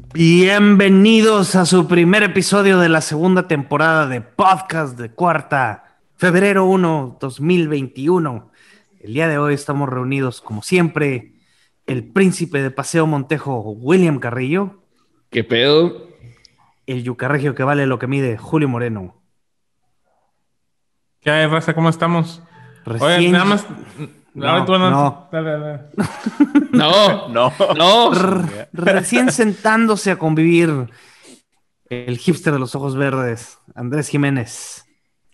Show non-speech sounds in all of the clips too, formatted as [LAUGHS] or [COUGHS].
Bienvenidos a su primer episodio de la segunda temporada de podcast de cuarta, febrero 1, 2021. El día de hoy estamos reunidos, como siempre, el príncipe de Paseo Montejo, William Carrillo. ¿Qué pedo? El yucarregio que vale lo que mide, Julio Moreno. ¿Qué hay, raza? ¿Cómo estamos? Recién... Oye, nada más. No, tú no. no. Dale, dale. [LAUGHS] No, no, no. R- [LAUGHS] recién sentándose a convivir el hipster de los ojos verdes, Andrés Jiménez.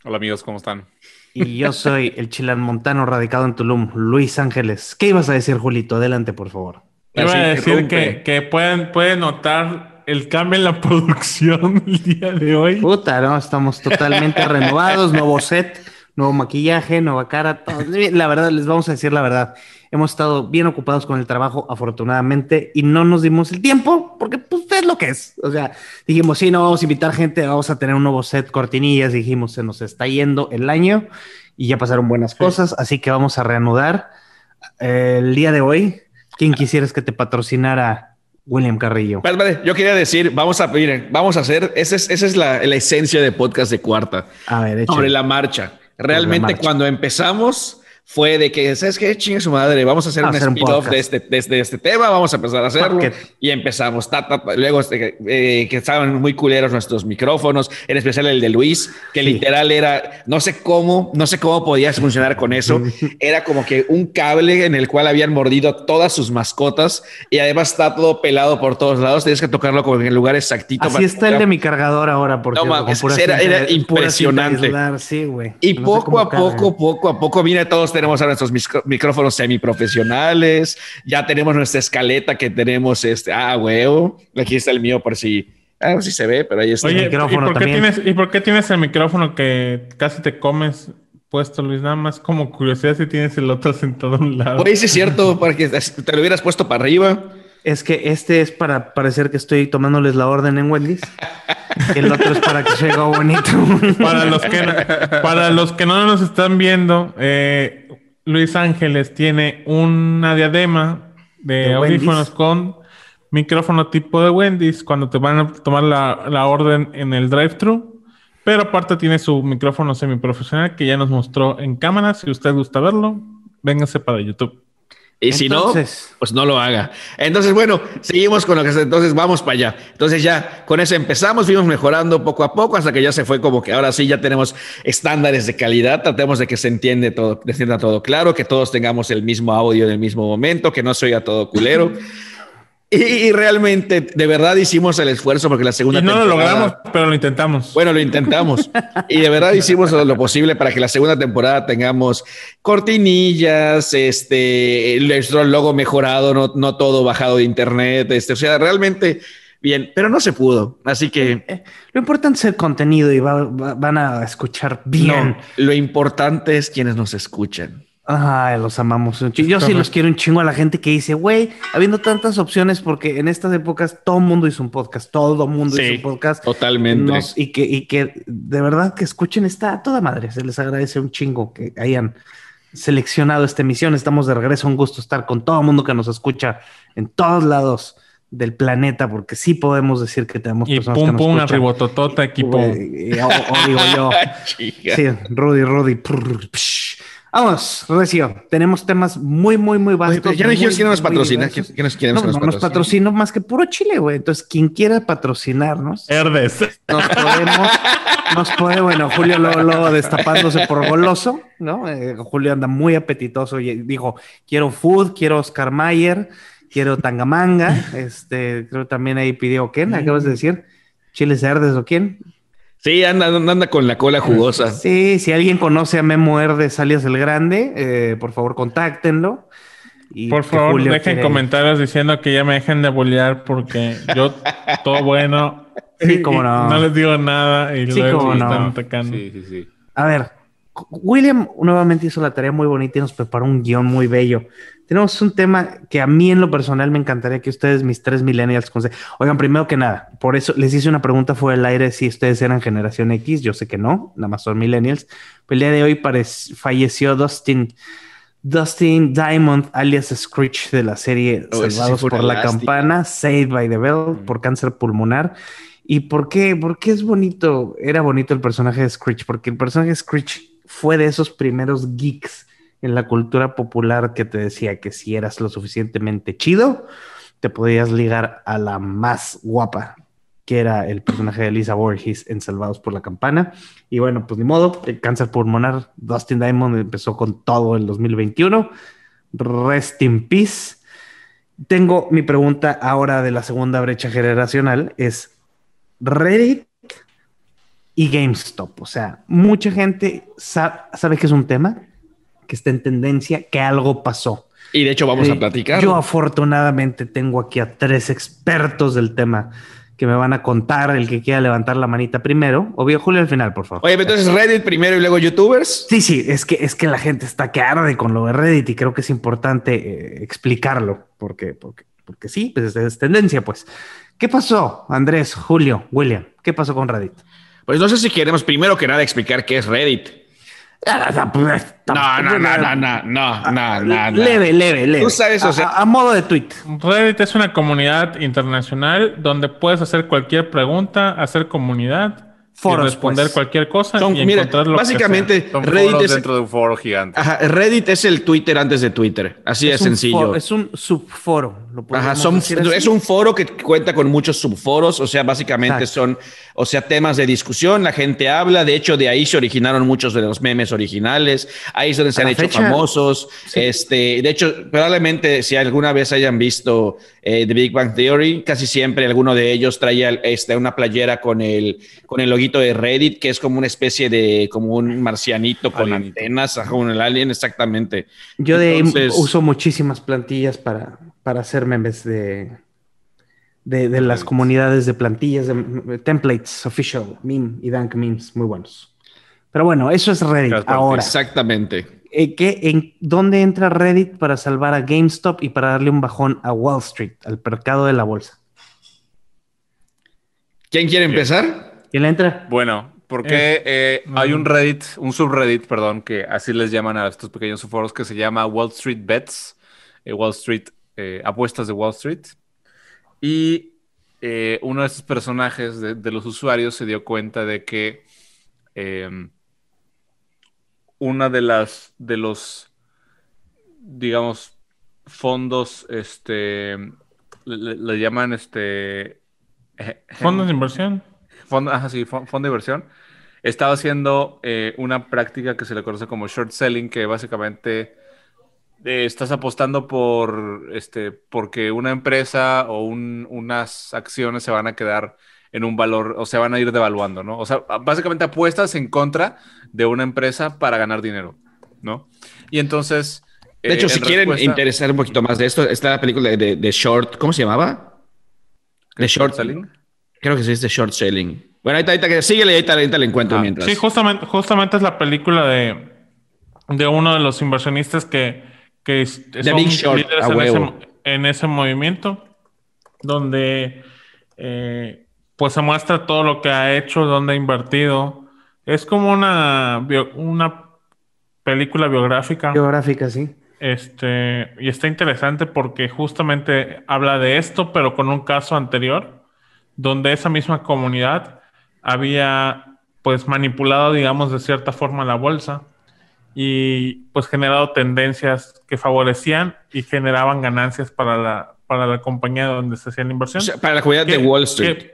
Hola amigos, ¿cómo están? Y yo soy el chilanmontano radicado en Tulum, Luis Ángeles. ¿Qué ibas a decir, Julito? Adelante, por favor. Iba Así a decir que, que pueden, pueden notar el cambio en la [LAUGHS] producción el día de hoy. Puta, ¿no? Estamos totalmente renovados, nuevo set, nuevo maquillaje, nueva cara. todo. La verdad, les vamos a decir la verdad. Hemos estado bien ocupados con el trabajo, afortunadamente, y no nos dimos el tiempo, porque pues es lo que es. O sea, dijimos, sí, no vamos a invitar gente, vamos a tener un nuevo set, cortinillas, dijimos, se nos está yendo el año y ya pasaron buenas cosas, así que vamos a reanudar. Eh, el día de hoy, ¿quién quisieras que te patrocinara William Carrillo? Vale, vale, yo quería decir, vamos a, miren, vamos a hacer, esa es, esa es la, la esencia de podcast de cuarta, A ver, échale. sobre la marcha. Realmente cuando empezamos fue de que, ¿sabes qué? Chingue su madre, vamos a hacer Vamos un spin-off de este, de, de este tema, vamos a empezar a hacerlo. Fuck. Y empezamos. Ta, ta, ta. Luego este, eh, que estaban muy culeros nuestros micrófonos, en especial el de Luis, que Sí. literal era, no sé cómo, no sé cómo podías funcionar con eso. [LAUGHS] Era como que un cable en el cual habían mordido todas sus mascotas y además está todo pelado por todos lados. Tienes que tocarlo como en el lugar exactito. Así está el de mi cargador ahora, porque No era- era impresionante. Sí. Y No poco a poco, poco a poco, mira, todos tenemos ahora nuestros micrófonos semiprofesionales, ya tenemos nuestra escaleta que tenemos, este, ah, huevo, aquí está el mío por si, ah, si se ve, pero ahí está. Oye, ¿y micrófono por, qué también. tienes, ¿y por qué tienes el micrófono que casi te comes puesto, Luis? Nada más como curiosidad si tienes el otro [LAUGHS] sentado a un lado. Oye, sí es cierto, para que te lo hubieras puesto para arriba. Es que este es para parecer que estoy tomándoles la orden en Wendy's. [LAUGHS] El otro es para que se haga bonito. [LAUGHS] Para los que, para los que no nos están viendo, eh, Luis Ángeles tiene una diadema de, De audífonos Wendy's. con micrófono tipo de Wendy's cuando te van a tomar la, la orden en el drive-thru. Pero aparte tiene su micrófono semiprofesional que ya nos mostró en cámara. Si usted gusta verlo, véngase para YouTube. Y si Entonces- no, pues no lo haga. Entonces, bueno, seguimos con lo que entonces vamos para allá. Entonces ya con eso empezamos, fuimos mejorando poco a poco hasta que ya se fue como que ahora sí ya tenemos estándares de calidad, tratemos de que se entiende todo, se entienda todo claro, que todos tengamos el mismo audio en el mismo momento, que no se oiga todo culero. Y, y realmente, de verdad hicimos el esfuerzo porque la segunda Y no lo temporada- logramos, pero lo intentamos. bueno, lo intentamos. Y de verdad hicimos lo posible para que la segunda temporada tengamos cortinillas, este, nuestro logo mejorado, no, no todo bajado de internet, este, o sea, realmente bien, pero no se pudo. Así que Eh, Lo importante es el contenido y va- va- van a escuchar bien. no, lo importante es quienes nos escuchan. Ay, los amamos un chingo. Yo sí los quiero un chingo a la gente que dice, güey, habiendo tantas opciones, porque en estas épocas todo el mundo hizo un podcast, todo el mundo hizo un podcast. totalmente. Nos- y, que, y que de verdad que escuchen está toda madre. Se les agradece un chingo que hayan seleccionado esta emisión. Estamos de regreso. Un gusto estar con todo el mundo que nos escucha en todos lados del planeta, porque sí podemos decir que tenemos y personas que pum, nos pum, escuchan. arribototota, equipo. O, o digo yo. [LAUGHS] Sí, Rudy, Rudy. prr, psh. Vamos, Recio. Tenemos temas muy, muy, muy vastos. pero ya no dijimos quién nos patrocina. ¿Quién, quién nos, quién No, nos no nos patrocina? más que puro Chile, güey. Entonces, quien quiera patrocinarnos, Herdes. nos podemos, nos puede, bueno, Julio luego, luego destapándose por goloso, ¿no? Eh, Julio anda muy apetitoso y dijo, quiero food, quiero Oscar Mayer, quiero tangamanga, este, creo que también ahí pidió, ¿quién? Acabas de decir, chiles verdes o quién? Sí, anda, anda con la cola jugosa. Sí, si alguien conoce a Memo Herdes alias el Grande, eh, por favor contáctenlo. Y Por favor, Julio dejen quiere- comentarios diciendo que ya me dejen de bolear porque yo [LAUGHS] todo bueno. Sí, cómo no. Les digo nada y Sí, luego cómo me no. están atacando. Sí, sí, sí. A ver, William nuevamente hizo la tarea muy bonita y nos preparó un guion muy bello. Tenemos un tema que a mí en lo personal me encantaría que ustedes, mis tres millennials, Oigan, primero que nada, por eso les hice una pregunta fuera del aire si ustedes eran generación X. Yo sé que no, nada más son millennials. Pero el día de hoy falleció Dustin, Dustin Diamond, alias Screech de la serie Oh, sí Salvados fue por una la. Campana, Saved by the Bell, por cáncer pulmonar. ¿Y por qué? Porque es bonito, era bonito el personaje de Screech, porque el personaje de Screech fue de esos primeros geeks en la cultura popular que te decía que si eras lo suficientemente chido, te podías ligar a la más guapa, que era el personaje de Lisa Borges en Salvados por la Campana. Y bueno, pues ni modo, el cáncer pulmonar, Dustin Diamond empezó con todo el 2021. Rest in peace. Tengo mi pregunta ahora de la segunda brecha generacional, es Reddit y GameStop. O sea, mucha gente sa- sabe que es un tema, que está en tendencia, que algo pasó. Y de hecho vamos Eh, a platicar. Yo afortunadamente tengo aquí a tres expertos del tema que me van a contar el que quiera levantar la manita primero. Obvio, Julio al final, por favor. Oye, pero entonces Reddit primero y luego YouTubers. Sí, sí, es que, es que la gente está que arde con lo de Reddit y creo que es importante eh, explicarlo, porque, porque, porque sí, pues es, es tendencia, pues. ¿Qué pasó, Andrés, Julio, William? ¿Qué pasó con Reddit? Pues no sé si queremos primero que nada explicar qué es Reddit. Ah, pues, no, no, no, ah, no, no, no, no, no. Leve, leve, leve. Tú sabes, o sea, a, a, modo de tweet. Reddit es una comunidad internacional donde puedes hacer cualquier pregunta, hacer comunidad. Foros, y responder pues. cualquier cosa Son, y mira, encontrar lo básicamente que sea. Son Reddit es dentro de un foro gigante. Ajá, Reddit es el Twitter antes de Twitter, así es de sencillo. Foro, es un subforo lo Ajá, son, es un foro que cuenta con muchos subforos, o sea, básicamente Exacto. son, o sea, temas de discusión, la gente habla, de hecho de ahí se originaron muchos de los memes originales, ahí es donde se A han hecho fecha, famosos, sí. este, de hecho, probablemente si alguna vez hayan visto eh, The Big Bang Theory, casi siempre alguno de ellos traía este, una playera con el, con el loguito de Reddit, que es como una especie de, como un marcianito con Alienito. antenas, con el alien, exactamente. Yo de ahí Entonces- uso muchísimas plantillas para, para hacer memes de, de, de las comunidades de plantillas, de, de templates, official, meme y dank memes, muy buenos. Pero bueno, eso es Reddit. Gracias por Ahora, Exactamente. eh, ¿qué- en, ¿dónde entra Reddit para salvar a GameStop y para darle un bajón a Wall Street, al mercado de la bolsa? ¿Quién quiere empezar? ¿Quién le entra? Bueno, porque eh, hay un Reddit, un subreddit, perdón, que así les llaman a estos pequeños subforos que se llama Wall Street Bets, eh, Wall Street, eh, apuestas de Wall Street. Y eh, uno de estos personajes de, de los usuarios se dio cuenta de que eh, una de las, de los, digamos, fondos, este, le, llaman este... eh, Fondos de inversión. fondo, ajá, sí, fon- fondo de inversión, estaba haciendo eh, una práctica que se le conoce como short selling, que básicamente eh, estás apostando por este, porque una empresa o un- unas acciones se van a quedar en un valor o se van a ir devaluando, ¿no? O sea, básicamente apuestas en contra de una empresa para ganar dinero, ¿no? Y entonces. De hecho, eh, si en quieren respuesta- interesar un poquito más de esto, está la película de, de- de Short, ¿cómo se llamaba? De Short selling. Creo que sí es de Short Selling. Bueno, ahorita, ahorita que síguele y ahorita, ahorita le encuentro Ah, mientras. Sí, justamente, justamente es la película de, de uno de los inversionistas que, que es- son líderes en ese, en ese movimiento, donde eh, pues se muestra todo lo que ha hecho, dónde ha invertido. Es como una, bio- una película biográfica. Geográfica, sí. Este, y está interesante porque justamente habla de esto, pero con un caso anterior, donde esa misma comunidad había pues manipulado, digamos, de cierta forma la bolsa y pues generado tendencias que favorecían y generaban ganancias para la, para la compañía donde se hacía la O inversión. sea, para la comunidad de ¿Qué- Wall Street.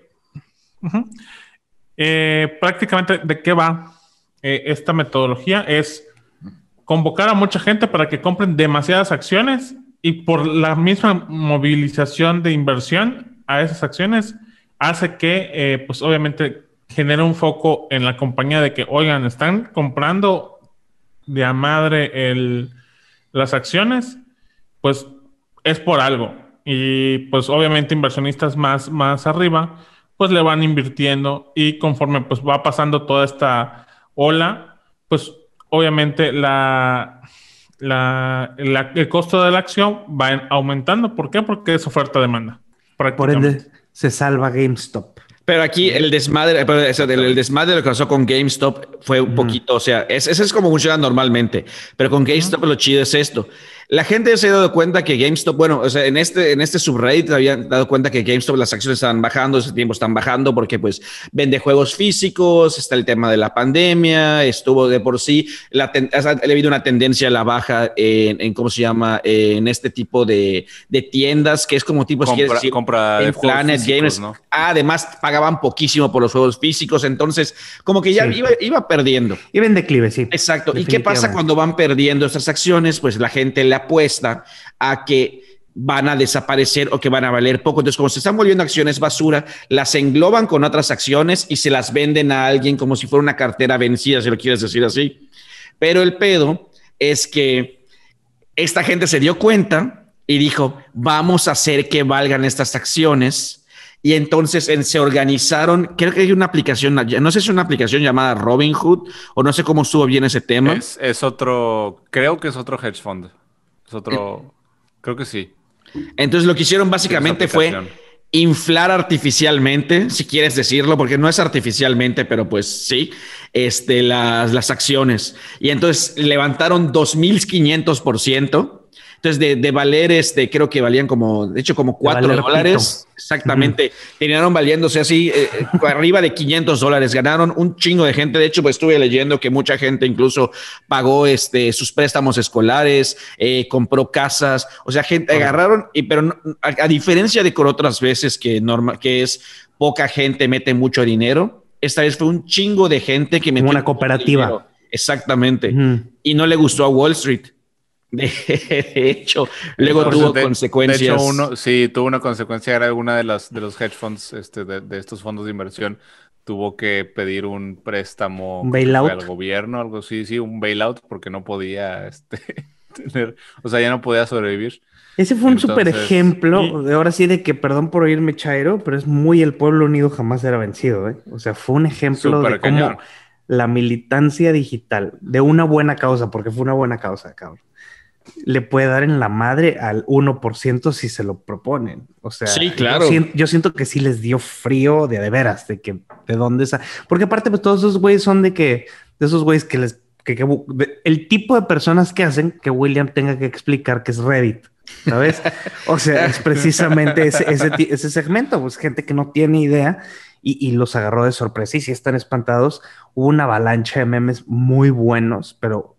Eh, prácticamente, ¿de qué va eh, esta metodología? Es convocar a mucha gente para que compren demasiadas acciones y por la misma movilización de inversión a esas acciones hace que, eh, pues obviamente, genere un foco en la compañía de que, oigan, están comprando de a madre el, las acciones, pues es por algo. Y pues obviamente inversionistas más, más arriba, pues le van invirtiendo y conforme pues va pasando toda esta ola, pues obviamente la, la, la- el costo de la acción va en- aumentando. ¿Por qué? Porque es oferta-demanda. Por ende, se salva GameStop. Pero aquí el desmadre, pero, sea, el, el desmadre lo que pasó con GameStop fue un poquito, o sea, es- ese es como funciona normalmente, pero con GameStop lo chido es esto. La gente se ha dado cuenta que GameStop, bueno, o sea, en este, en este subreddit habían dado cuenta que GameStop las acciones estaban bajando, ese tiempo están bajando porque pues vende juegos físicos, está el tema de la pandemia, estuvo de por sí, la ten- ha ha habido una tendencia a la baja en, en ¿cómo se llama? En este tipo de, de tiendas, que es como tipo, si quieres Compra, decir, compra de en juegos Planet físicos, Games. ¿no? Además pagaban poquísimo por los juegos físicos, entonces como que ya Sí. iba, iba perdiendo. Y en declive, sí. Exacto. ¿Y qué pasa cuando van perdiendo estas acciones? Pues la gente le apuesta a que van a desaparecer o que van a valer poco. Entonces, como se están volviendo acciones basura, las engloban con otras acciones y se las venden a alguien como si fuera una cartera vencida, si lo quieres decir así. Pero el pedo es que esta gente se dio cuenta y dijo, vamos a hacer que valgan estas acciones. Y entonces en- se organizaron, creo que hay una aplicación, no sé si es una aplicación llamada Robinhood o no sé cómo estuvo bien ese tema. Es otro, creo que es otro hedge fund. Es otro, creo que sí. Entonces lo que hicieron básicamente fue inflar artificialmente, si quieres decirlo, porque no es artificialmente, pero pues sí, este, las, las acciones. Y entonces levantaron 2.500%. Entonces, de, de valer, este, creo que valían como, de hecho, como 4 valer dólares. Exactamente. Terminaron valiéndose así, eh, eh, arriba de 500 dólares. Ganaron un chingo de gente. De hecho, pues estuve leyendo que mucha gente incluso pagó este, sus préstamos escolares, eh, compró casas. O sea, gente agarraron, y, pero no- a, a diferencia de con otras veces que, norma, que es poca gente mete mucho dinero, esta vez fue un chingo de gente que metió una mucho cooperativa. Exactamente. Y no le gustó a Wall Street. [LAUGHS] De, de hecho, luego Entonces, tuvo de- consecuencias. De hecho, uno, sí, tuvo una consecuencia. Era alguna de las de los hedge funds, este, de, de estos fondos de inversión, tuvo que pedir un préstamo al gobierno, algo así, sí, un bailout, porque no podía, [LAUGHS] este, tener, o sea, ya no podía sobrevivir. Ese fue un Entonces, super ejemplo, de ahora sí, de que, perdón por oírme Chairo, pero es muy el pueblo unido jamás será vencido, ¿eh? O sea, fue un ejemplo de cómo cañón. la militancia digital de una buena causa, porque fue una buena causa, cabrón, le puede dar en la madre al 1% si se lo proponen. O sea, Sí, yo claro. siento, yo siento que sí les dio frío de, de veras, de que de dónde esa. Porque aparte, pues todos esos güeyes son de que, de esos güeyes que les. Que, que- de- el tipo de personas que hacen que William tenga que explicar que es Reddit. ¿Sabes? O sea, es precisamente ese, ese, ese segmento, pues gente que no tiene idea y, y los agarró de sorpresa y si están espantados, hubo una avalancha de memes muy buenos, pero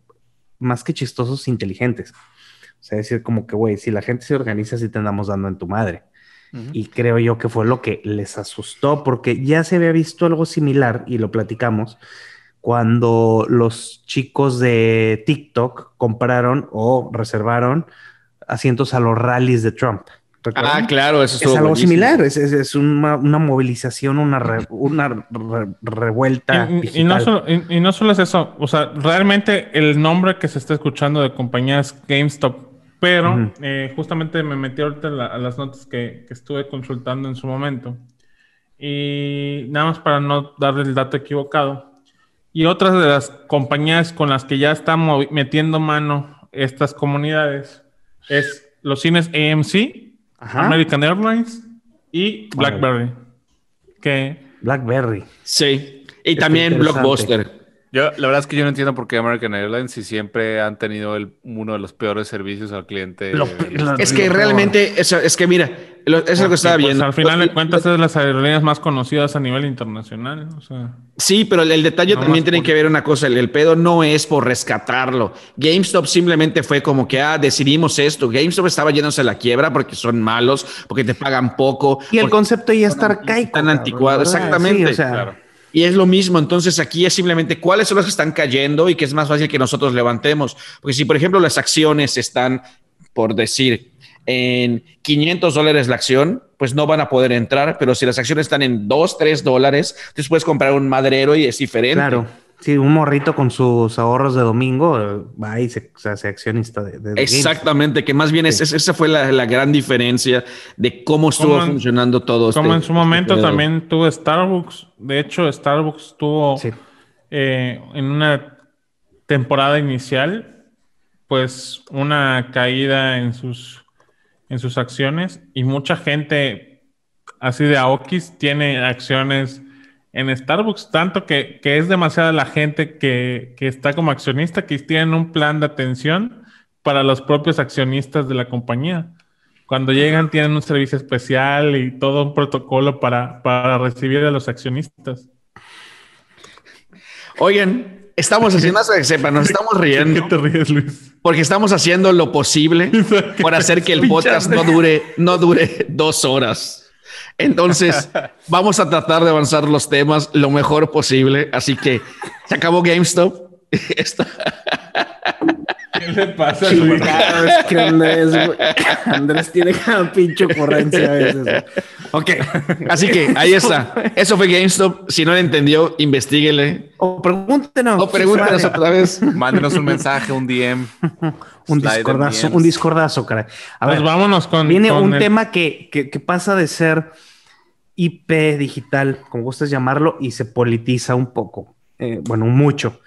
más que chistosos, inteligentes. O sea, decir como que, güey, si la gente se organiza, sí te andamos dando en tu madre. Y creo yo que fue lo que les asustó, porque ya se había visto algo similar, y lo platicamos, cuando los chicos de TikTok compraron o reservaron asientos a los rallies de Trump. ¿Recuerdan? Ah, claro, eso es algo buenísimo. similar, es, es- es una, una movilización, una, re- una re- revuelta. Y, y- y digital. no solo, y- y no solo es eso, o sea, realmente el nombre que se está escuchando de compañía es GameStop, pero eh, justamente me metí ahorita a, la- a las notas que, que estuve consultando en su momento. Y nada más para no darle el dato equivocado. Y otras de las compañías con las que ya están metiendo mano estas comunidades es los cines AMC, Ajá. American Airlines y. BlackBerry. Que Sí. Blackberry. Y Está también. Blockbuster. Yo, la verdad es que yo no entiendo por qué American Airlines si siempre han tenido el, uno de los peores servicios al cliente. Lo- lo- Es que realmente, eso, es que mira, lo- eso es lo que estaba Pues, viendo. al final de cuentas es de las aerolíneas más conocidas a nivel internacional. O sea, Sí, pero el, el detalle No también tiene por- que ver una cosa, el, el pedo no es por rescatarlo. GameStop simplemente fue como que, ah, decidimos esto. GameStop estaba yéndose a la quiebra porque son malos, porque te pagan poco. Y el concepto ya está arcaico. Anticuados, ¿verdad? exactamente. Sí, o sea, claro. Y es lo mismo, entonces aquí es simplemente cuáles son los que están cayendo y que es más fácil que nosotros levantemos. Porque si, por ejemplo, las acciones están, por decir, en 500 dólares la acción, pues no van a poder entrar, pero si las acciones están en 2, 3 dólares, entonces puedes comprar un madrero y es diferente. Claro. Sí, un morrito con sus ahorros de domingo eh, va y se, se hace accionista de, Exactamente, que más bien es, Sí. es- esa fue la, la gran diferencia de cómo estuvo Como en- funcionando todo. como este- en su momento este también tuvo Starbucks. De hecho, Starbucks tuvo Sí. eh, en una temporada inicial, pues una caída en sus, en sus acciones y mucha gente así de Aokis, tiene acciones en Starbucks, tanto que, que es demasiada la gente que, que, está como accionista que tienen un plan de atención para los propios accionistas de la compañía. Cuando llegan tienen un servicio especial y todo un protocolo para, para recibir a los accionistas. Oigan, estamos haciendo, que sepan, nos estamos riendo. ¿Qué te ríes, Luis? Porque estamos haciendo lo posible [LAUGHS] por hacer que el podcast no dure, no dure dos horas. Entonces, [LAUGHS] vamos a tratar de avanzar los temas lo mejor posible. Así que se acabó GameStop. [LAUGHS] [LAUGHS] ¿Qué [LAUGHS] le pasa, Luis? que Andrés, güey. [LAUGHS] Andrés tiene cada pinche ocurrencia a veces. güey. Ok. Así que ahí está. Eso fue GameStop. Si no lo entendió, investiguele. O pregúntenos. O pregúntenos otra vez. Mándenos un mensaje, un DM. Un discordazo, un discordazo, caray. A Pues ver, vámonos con. viene con un el- tema que, que, que pasa de ser IP digital, como gustes llamarlo, y se politiza un poco. Eh, bueno, mucho.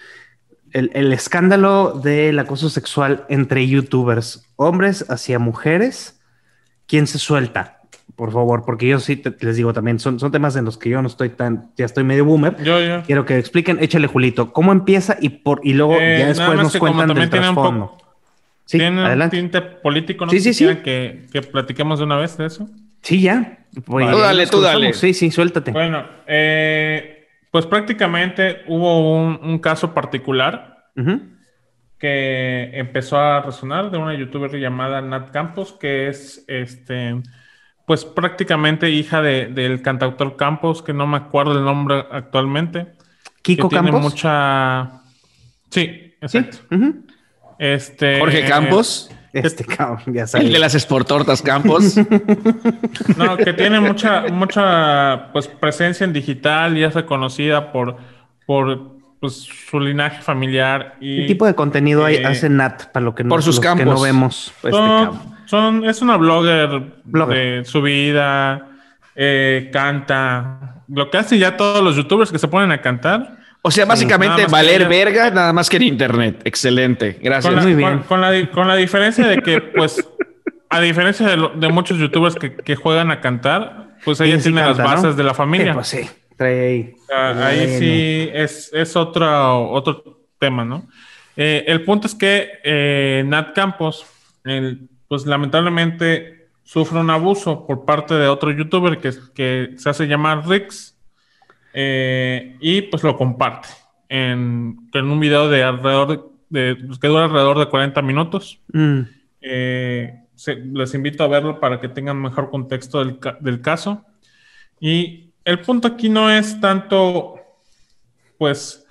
El, el escándalo del acoso sexual entre youtubers, hombres hacia mujeres. ¿Quién se suelta? Por favor, porque yo sí te- les digo también, son, son temas en los que yo no estoy tan, ya estoy medio boomer. Yo, yo. Quiero que expliquen, échale Julito, cómo empieza y por y luego Eh, ya después nos cuentan del un poco- trasfondo. Sí, Tiene un adelante. tinte político, ¿no? Sí, sí, sí. quieren Que, que platiquemos de una vez de eso. Sí, ya. Pues, Tú dale, tú dale. Sí, sí, suéltate. Bueno, eh, pues prácticamente hubo un, un caso particular que empezó a resonar de una youtuber llamada Nat Campos, que es este, pues prácticamente hija de- del cantautor Campos, que no me acuerdo el nombre actualmente. Kiko que tiene Campos. mucha. Sí, Sí. exacto. Este, Jorge Campos, Este [LAUGHS] cabrón, ya el sabes. de las esportortas Campos. [LAUGHS] No, que tiene mucha, mucha pues, presencia en digital y es reconocida por, por pues, su linaje familiar. Y ¿Qué tipo de contenido hay, eh, hace Nat para lo que no, por sus los que campos. no vemos? Este son, son- es una blogger, Blogger. de su vida, eh, canta. Lo que hacen ya todos los youtubers que se ponen a cantar. O sea, básicamente valer verga, nada más que en internet. Excelente. Gracias. Con la, Muy bien. con- con la con la diferencia de que, pues, a diferencia de, lo- de muchos youtubers que, que juegan a cantar, pues ella sí tiene las canta, ¿no? bases de la Sí, familia. pues sí, trae ahí. Ah, ahí Bueno. sí es, es otro, otro tema, ¿no? Eh, el punto es que eh, Nat Campos, el- pues lamentablemente sufre un abuso por parte de otro youtuber que, que se hace llamar Rix eh, y pues lo comparte en, en un video de alrededor de, pues, que dura alrededor de 40 minutos. Mm, Eh, se- les invito a verlo para que tengan mejor contexto del, del caso. Y el punto aquí no es tanto, pues,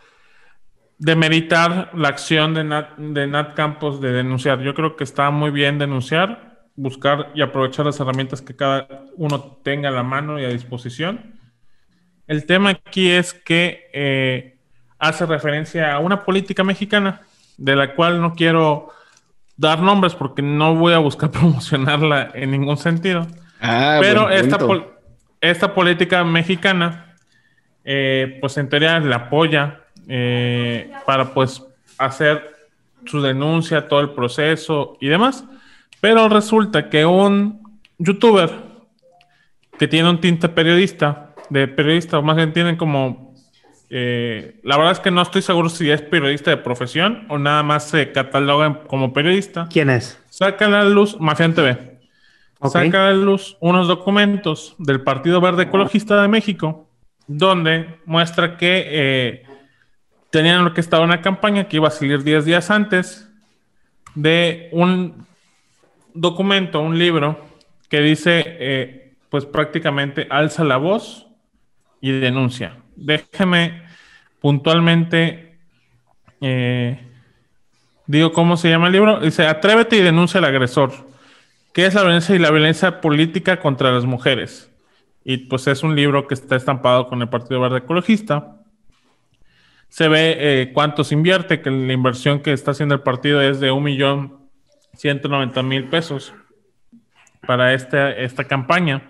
demeritar la acción de Nat, de Nat Campos de denunciar. Yo creo que está muy bien denunciar, buscar y aprovechar las herramientas que cada uno tenga a la mano y a disposición. El tema aquí es que eh, hace referencia a una política mexicana de la cual no quiero dar nombres porque no voy a buscar [LAUGHS] promocionarla en ningún sentido. Ah, Pero pol- esta política mexicana, eh, pues en teoría la apoya eh, para pues hacer su denuncia, todo el proceso y demás. Pero resulta que un youtuber que tiene un tinte periodista, de periodista, o más bien tienen como... eh, la verdad es que no estoy seguro si es periodista de profesión o nada más se cataloga como periodista. ¿Quién es? Saca a la luz Mafián TV Ok. saca a la luz unos documentos del Partido Verde Ecologista de México, donde muestra que eh, tenían orquestado una campaña que iba a salir 10 días antes de un documento, un libro, que dice, eh, pues prácticamente alza la voz y denuncia. Déjeme puntualmente, eh, digo cómo se llama el libro, dice, atrévete y denuncia al agresor. ¿Qué es la violencia y la violencia política contra las mujeres? Y pues es un libro que está estampado con el Partido Verde Ecologista. Se ve eh, cuánto se invierte, que la inversión que está haciendo el partido es de un millón ciento noventa mil pesos para este, esta campaña.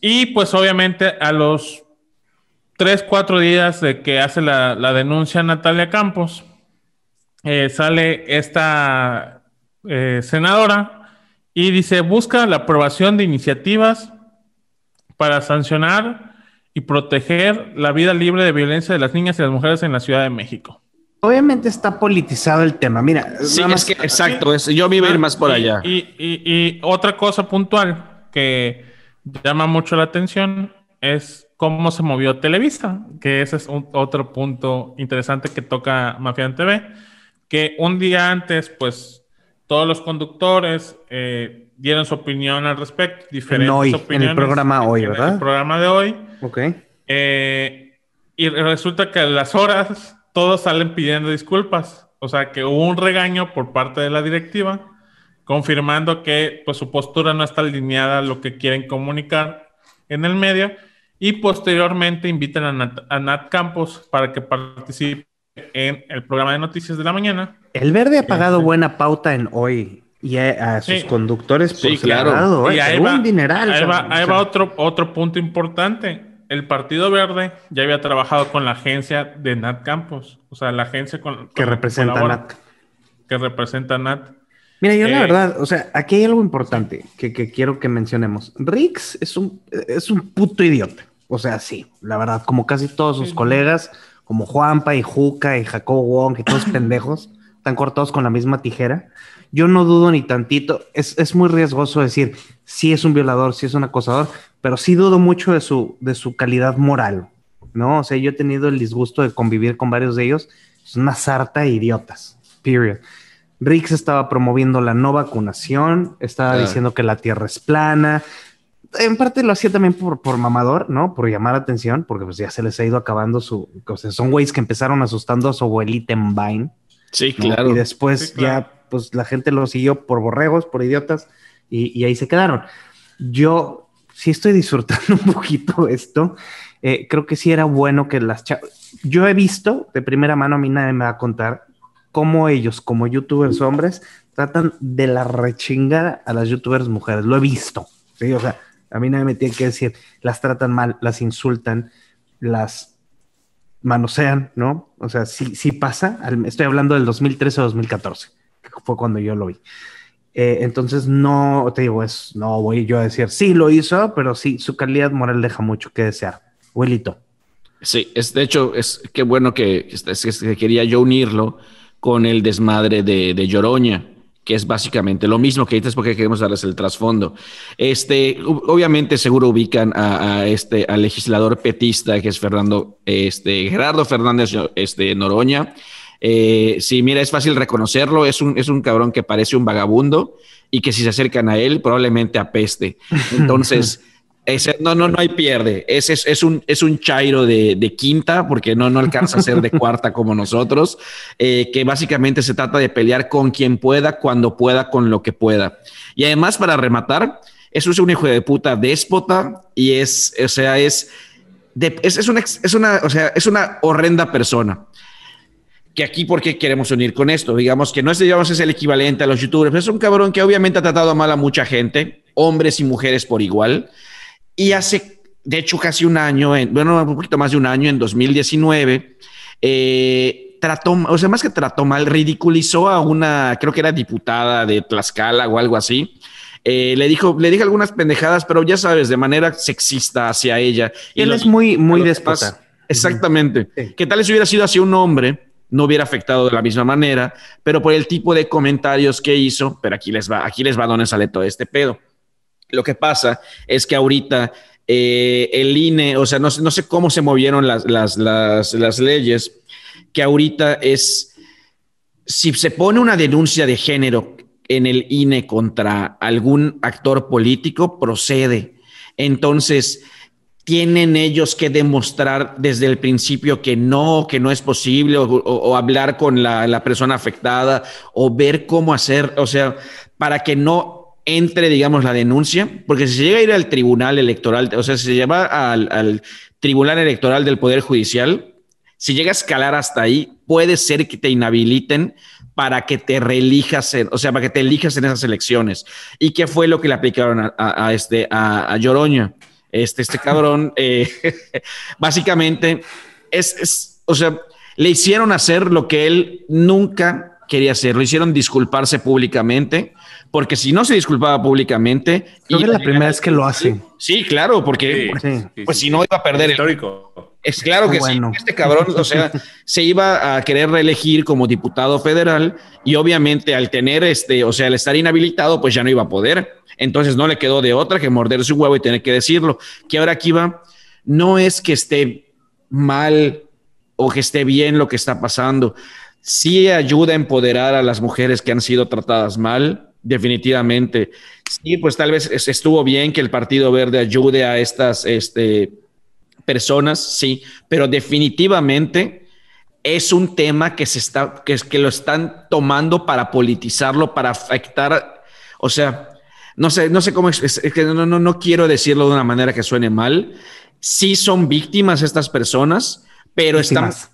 Y pues obviamente a los tres, cuatro días de que hace la, la denuncia Natalia Campos, eh, sale esta eh, senadora y dice, busca la aprobación de iniciativas para sancionar y proteger la vida libre de violencia de las niñas y las mujeres en la Ciudad de México. Obviamente está politizado el tema. Mira, Sí, nada es más- que exacto, es, yo me iba a ir más por Y- allá. Y, y- y otra cosa puntual que llama mucho la atención es cómo se movió Televisa, que ese es un- otro punto interesante que toca Mafia en TV, que un día antes, pues todos los conductores eh, dieron su opinión al respecto, diferentes hoy, en el programa hoy, en ¿verdad? el programa de hoy. Ok. Eh, y resulta que a las horas todos salen pidiendo disculpas. O sea que hubo un regaño por parte de la directiva, confirmando que pues, su postura no está alineada a lo que quieren comunicar en el medio. Y posteriormente invitan a Nat, a Nat Campos para que participe en el programa de noticias de la mañana. El verde ha pagado sí. buena pauta en hoy y a, a sus Sí. conductores pues, Sí, ha claro. dado, Y ¿eh? ahí va, un dineral. ahí va, ahí otro, otro punto importante. El Partido Verde ya había trabajado con la agencia de Nat Campos, o sea, la agencia con, que con- representa colabora- Nat. que representa a Nat. Mira, yo la Eh, verdad, o sea, aquí hay algo importante que, que quiero que mencionemos. Rix es un, es un puto idiota. O sea, sí, la verdad, como casi todos sus Sí. colegas, como Juanpa y Juca y Jacobo Wong, y todos [COUGHS] pendejos, están cortados con la misma tijera. Yo no dudo ni tantito, es, es muy riesgoso decir si es un violador, si es un acosador, pero sí dudo mucho de su, de su calidad moral, ¿no? O sea, yo he tenido el disgusto de convivir con varios de ellos, es una sarta de idiotas, period. Rix estaba promoviendo la no vacunación, estaba Ah. diciendo que la Tierra es plana. En parte lo hacía también por, por mamador, ¿no? Por llamar atención, porque pues ya se les ha ido acabando su... O sea, son güeyes que empezaron asustando a su abuelita en Vine. Sí, ¿no? claro. Y después Sí, claro. ya, pues la gente lo siguió por borregos, por idiotas, y, y ahí se quedaron. Yo sí estoy disfrutando [LAUGHS] un poquito esto. Eh, creo que sí era bueno que las chavas... Yo he visto de primera mano, a mí nadie me va a contar, cómo ellos, como youtubers hombres, tratan de la rechingada a las youtubers mujeres. Lo he visto. ¿sí? O sea, a mí nadie me tiene que decir, las tratan mal, las insultan, las manosean, ¿no? O sea, sí, sí pasa. Estoy hablando del 2013 o 2014, que fue cuando yo lo vi. Eh, entonces, no, te digo, es, no voy yo a decir, sí lo hizo, pero sí, su calidad moral deja mucho que desear. Abuelito. Sí, es de hecho, es qué bueno que, es que quería yo unirlo con el desmadre de, de Lloroña, que es básicamente lo mismo que ahorita es porque queremos darles el trasfondo. Este, ob- obviamente, seguro ubican a, a este al legislador petista que es Fernando, este, Gerardo Fernández este, Noroña. Eh, sí, mira, es fácil reconocerlo. Es un, es un cabrón que parece un vagabundo y que si se acercan a él, probablemente apeste. [LAUGHS] Entonces, ese, no, no, no hay pierde. Ese es, es un, es un chairo de, de quinta, porque no, no alcanza a ser de cuarta como nosotros, eh, que básicamente se trata de pelear con quien pueda, cuando pueda, con lo que pueda. Y además, para rematar, eso es un hijo de puta déspota y es, o sea, es, es, es una, es una, o sea, es una horrenda persona que aquí, ¿por qué queremos unir con esto? Digamos que no es, digamos, es el equivalente a los youtubers, es un cabrón que obviamente ha tratado mal a mucha gente, hombres y mujeres por igual. Y hace, de hecho, casi un año, en, bueno, un poquito más de un año, en 2019, eh, trató, o sea, más que trató mal, ridiculizó a una, creo que era diputada de Tlaxcala o algo así. Eh, le dijo, le dije algunas pendejadas, pero ya sabes, de manera sexista hacia ella. Y Él los- es muy, muy demás- Exactamente. Sí. ¿Qué tal si hubiera sido así un hombre? No hubiera afectado de la misma manera, pero por el tipo de comentarios que hizo, pero aquí les va, aquí les va donde sale todo este pedo. Lo que pasa es que ahorita eh, el INE, o sea, no, no sé cómo se movieron las, las, las, leyes, que ahorita es, si se pone una denuncia de género en el INE contra algún actor político, procede. Entonces, tienen ellos que demostrar desde el principio que no, que no es posible, o, o- o hablar con la, la persona afectada, o ver cómo hacer, o sea, para que no entre, digamos, la denuncia, porque si se llega a ir al tribunal electoral, o sea, si se lleva al, al tribunal electoral del Poder Judicial, si llega a escalar hasta ahí, puede ser que te inhabiliten para que te reelijas, o sea, para que te elijas en esas elecciones. ¿Y qué fue lo que le aplicaron a, a- a este, a, a Lloroña? Este, este cabrón, [LAUGHS] eh, básicamente, es, es, o sea, le hicieron hacer lo que él nunca quería hacerlo. Hicieron disculparse públicamente, porque si no se disculpaba públicamente. Creo que es la primera vez que lo hace. Sí, claro, porque Sí. pues si no iba a perder el Histórico. es claro que Bueno. sí. Este cabrón, o sea, [LAUGHS] se iba a querer reelegir como diputado federal y obviamente al tener este, o sea, al estar inhabilitado, pues ya no iba a poder. Entonces no le quedó de otra que morder su huevo y tener que decirlo. Que ahora aquí va, no es que esté mal o que esté bien lo que está pasando. Sí ayuda a empoderar a las mujeres que han sido tratadas mal, definitivamente. Sí, pues tal vez es- estuvo bien que el Partido Verde ayude a estas, este, personas, sí, pero definitivamente es un tema que se está, que, que lo están tomando para politizarlo, para afectar, o sea, no sé, no sé cómo, es, que no, no, no quiero decirlo de una manera que suene mal. Sí son víctimas estas personas, pero están, Víctimas.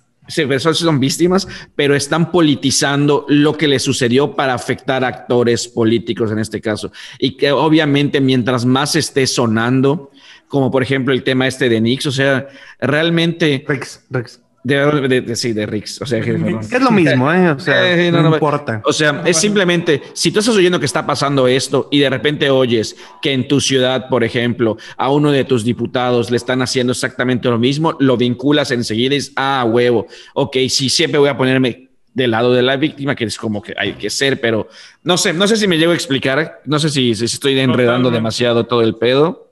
Personas son víctimas, pero están politizando lo que le sucedió para afectar a actores políticos en este caso. Y que obviamente mientras más esté sonando, como por ejemplo el tema este de Nix, o sea, realmente Rex, Rex. De, de- de- sí, de Rix, o sea, que. Es lo mismo, ¿eh? O sea, [LAUGHS] Eh, no, no, no, importa. O sea, es simplemente, si tú estás oyendo que está pasando esto y de repente oyes que en tu ciudad, por ejemplo, a uno de tus diputados le están haciendo exactamente lo mismo, lo vinculas enseguida y dices, ah, huevo, ok, sí, siempre voy a ponerme del lado de la víctima, que es como que hay que ser, pero no sé, no sé si me llego a explicar, no sé si, si estoy enredando Totalmente. demasiado todo el pedo.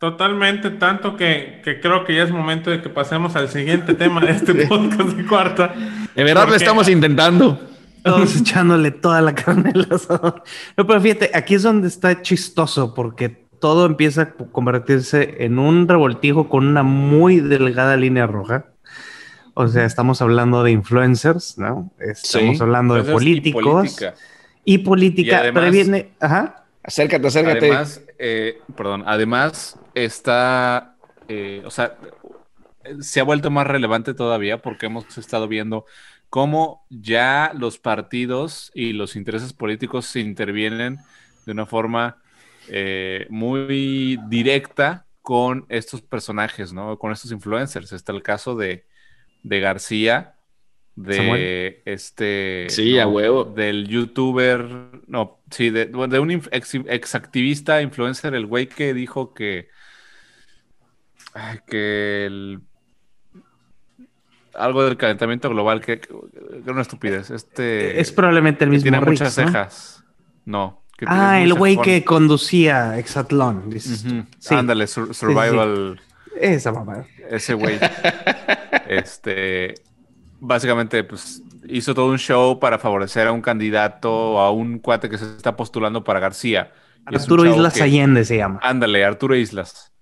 Totalmente, tanto que, que creo que ya es momento de que pasemos al siguiente tema de este [LAUGHS] podcast de cuarta. De verdad lo Porque- estamos intentando. Todos echándole toda la carne al asador. No, pero fíjate, aquí es donde está chistoso porque todo empieza a convertirse en un revoltijo con una muy delgada línea roja. O sea, estamos hablando de influencers, ¿no? Estamos Sí. hablando de Entonces, y políticos política. y política, Y además- pero viene, ajá, Acércate, acércate. Además, eh, perdón, además está, eh, o sea, se ha vuelto más relevante todavía porque hemos estado viendo cómo ya los partidos y los intereses políticos se intervienen de una forma eh, muy directa con estos personajes, ¿no? Con estos influencers. Está el caso de, de García, de Samuel. este... Sí, a huevo. Del youtuber, no, sí, de, de un ex, exactivista, influencer, el güey que dijo que... ay, que el... Algo del calentamiento global, que, que una estupidez. Este... es probablemente el que mismo tiene Rix, muchas cejas. No. que tiene Ah, el güey que conducía Exatlón, dices. Ujú. Sí, Ándale, sur- survival. esa mamá. ese güey. [LAUGHS] este, básicamente, pues hizo todo un show para favorecer a un candidato o a un cuate que se está postulando para García. Arturo Islas que- Allende se llama. Ándale, Arturo Islas.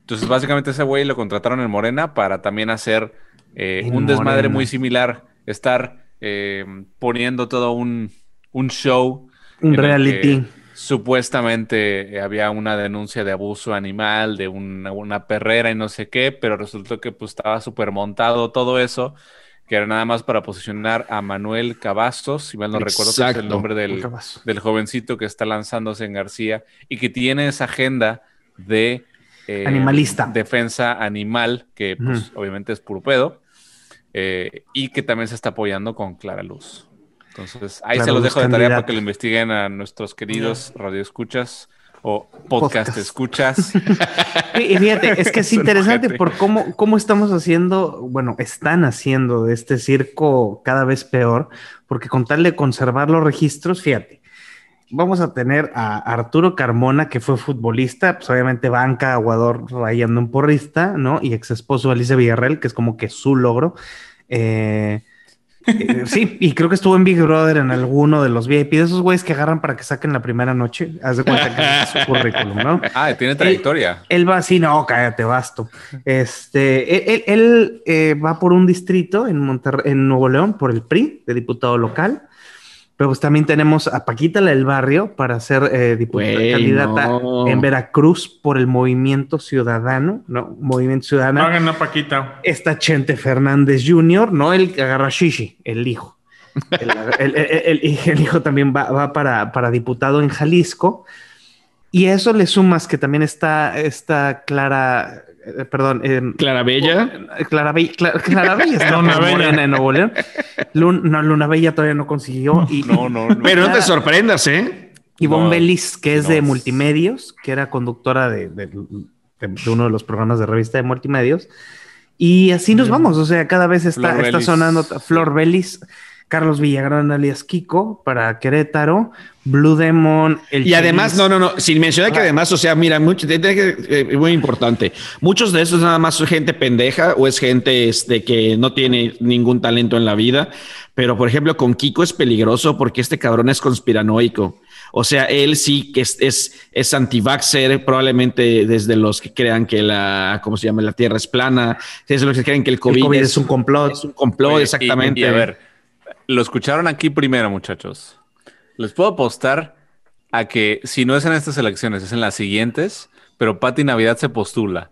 Entonces, básicamente, ese güey lo contrataron en Morena para también hacer eh, un desmadre muy similar. Estar eh, poniendo todo un, un show. Un reality. que Supuestamente había una denuncia de abuso animal, de una, una perrera y no sé qué, pero resultó que pues estaba súper montado todo eso, que era nada más para posicionar a Manuel Cavazos, si mal no recuerdo que es el nombre del, del jovencito que está lanzándose en García y que tiene esa agenda de eh, Animalista. defensa animal, que pues, obviamente es puro pedo, eh, y que también se está apoyando con Clara Luz. Entonces, ahí Clara se los Luz, dejo de tarea para que lo investiguen a nuestros queridos radioescuchas o podcast, Podcast. escuchas. [LAUGHS] Y fíjate, es que es interesante por cómo, cómo estamos haciendo, bueno, están haciendo de este circo cada vez peor, porque con tal de conservar los registros, fíjate, vamos a tener a Arturo Carmona, que fue futbolista, pues obviamente banca, aguador, rayando un porrista, ¿no? Y ex esposo de Alicia Villarreal, que es como que su logro. Eh, eh, sí, y creo que estuvo en Big Brother en alguno de los VIP, de esos güeyes que agarran para que saquen la primera noche. Haz de cuenta que es su [LAUGHS] currículum, ¿no? Ah, tiene trayectoria. Él va así, no, cállate, basto. Este, él, él- él, eh, va por un distrito en Monterrey, en Nuevo León, por el PRI, de diputado local. Pero pues también tenemos a Paquita la del barrio para ser eh, diputada candidata no. en Veracruz por el Movimiento Ciudadano, ¿no? Movimiento Ciudadano. Hagan una paquita. Está Chente Fernández Jr., no el que agarra Shishi, el hijo. El, el- el- el- el hijo también va, va para, para diputado en Jalisco. Y a eso le sumas que también está, está Clara, eh, perdón, eh, Clarabella. Clarabella, Cla- Clarabella está [LAUGHS] Luna Bella. En Nuevo León. Lun- no, Luna Bella todavía no consiguió. Y, No, no, no. Pero no te sorprendas, ¿eh? Ivonne No, Belis, que es no. de multimedios, que era conductora de, de- de- de uno de los programas de revista de multimedios. Y así nos vamos, o sea, cada vez está, está sonando Flor Belis, Carlos Villagrán alias Kiko para Querétaro, Blue Demon, el Y además, no, no, no, sin mencionar que además, o sea, mira, mucho, tiene que- eh, muy importante. Muchos de estos nada más son gente pendeja o es gente este, que no tiene ningún talento en la vida. Pero, por ejemplo, con Kiko es peligroso porque este cabrón es conspiranoico. O sea, él sí que es, es, es anti-vaxxer, probablemente desde los que crean que la, ¿cómo se llama? La Tierra es plana, desde los que creen que el El COVID, COVID es, es un complot. es un complot, Oye, y- exactamente. Y, a ver, lo escucharon aquí primero, muchachos. Les puedo apostar a que si no es en estas elecciones, es en las siguientes, pero Pati Navidad se postula.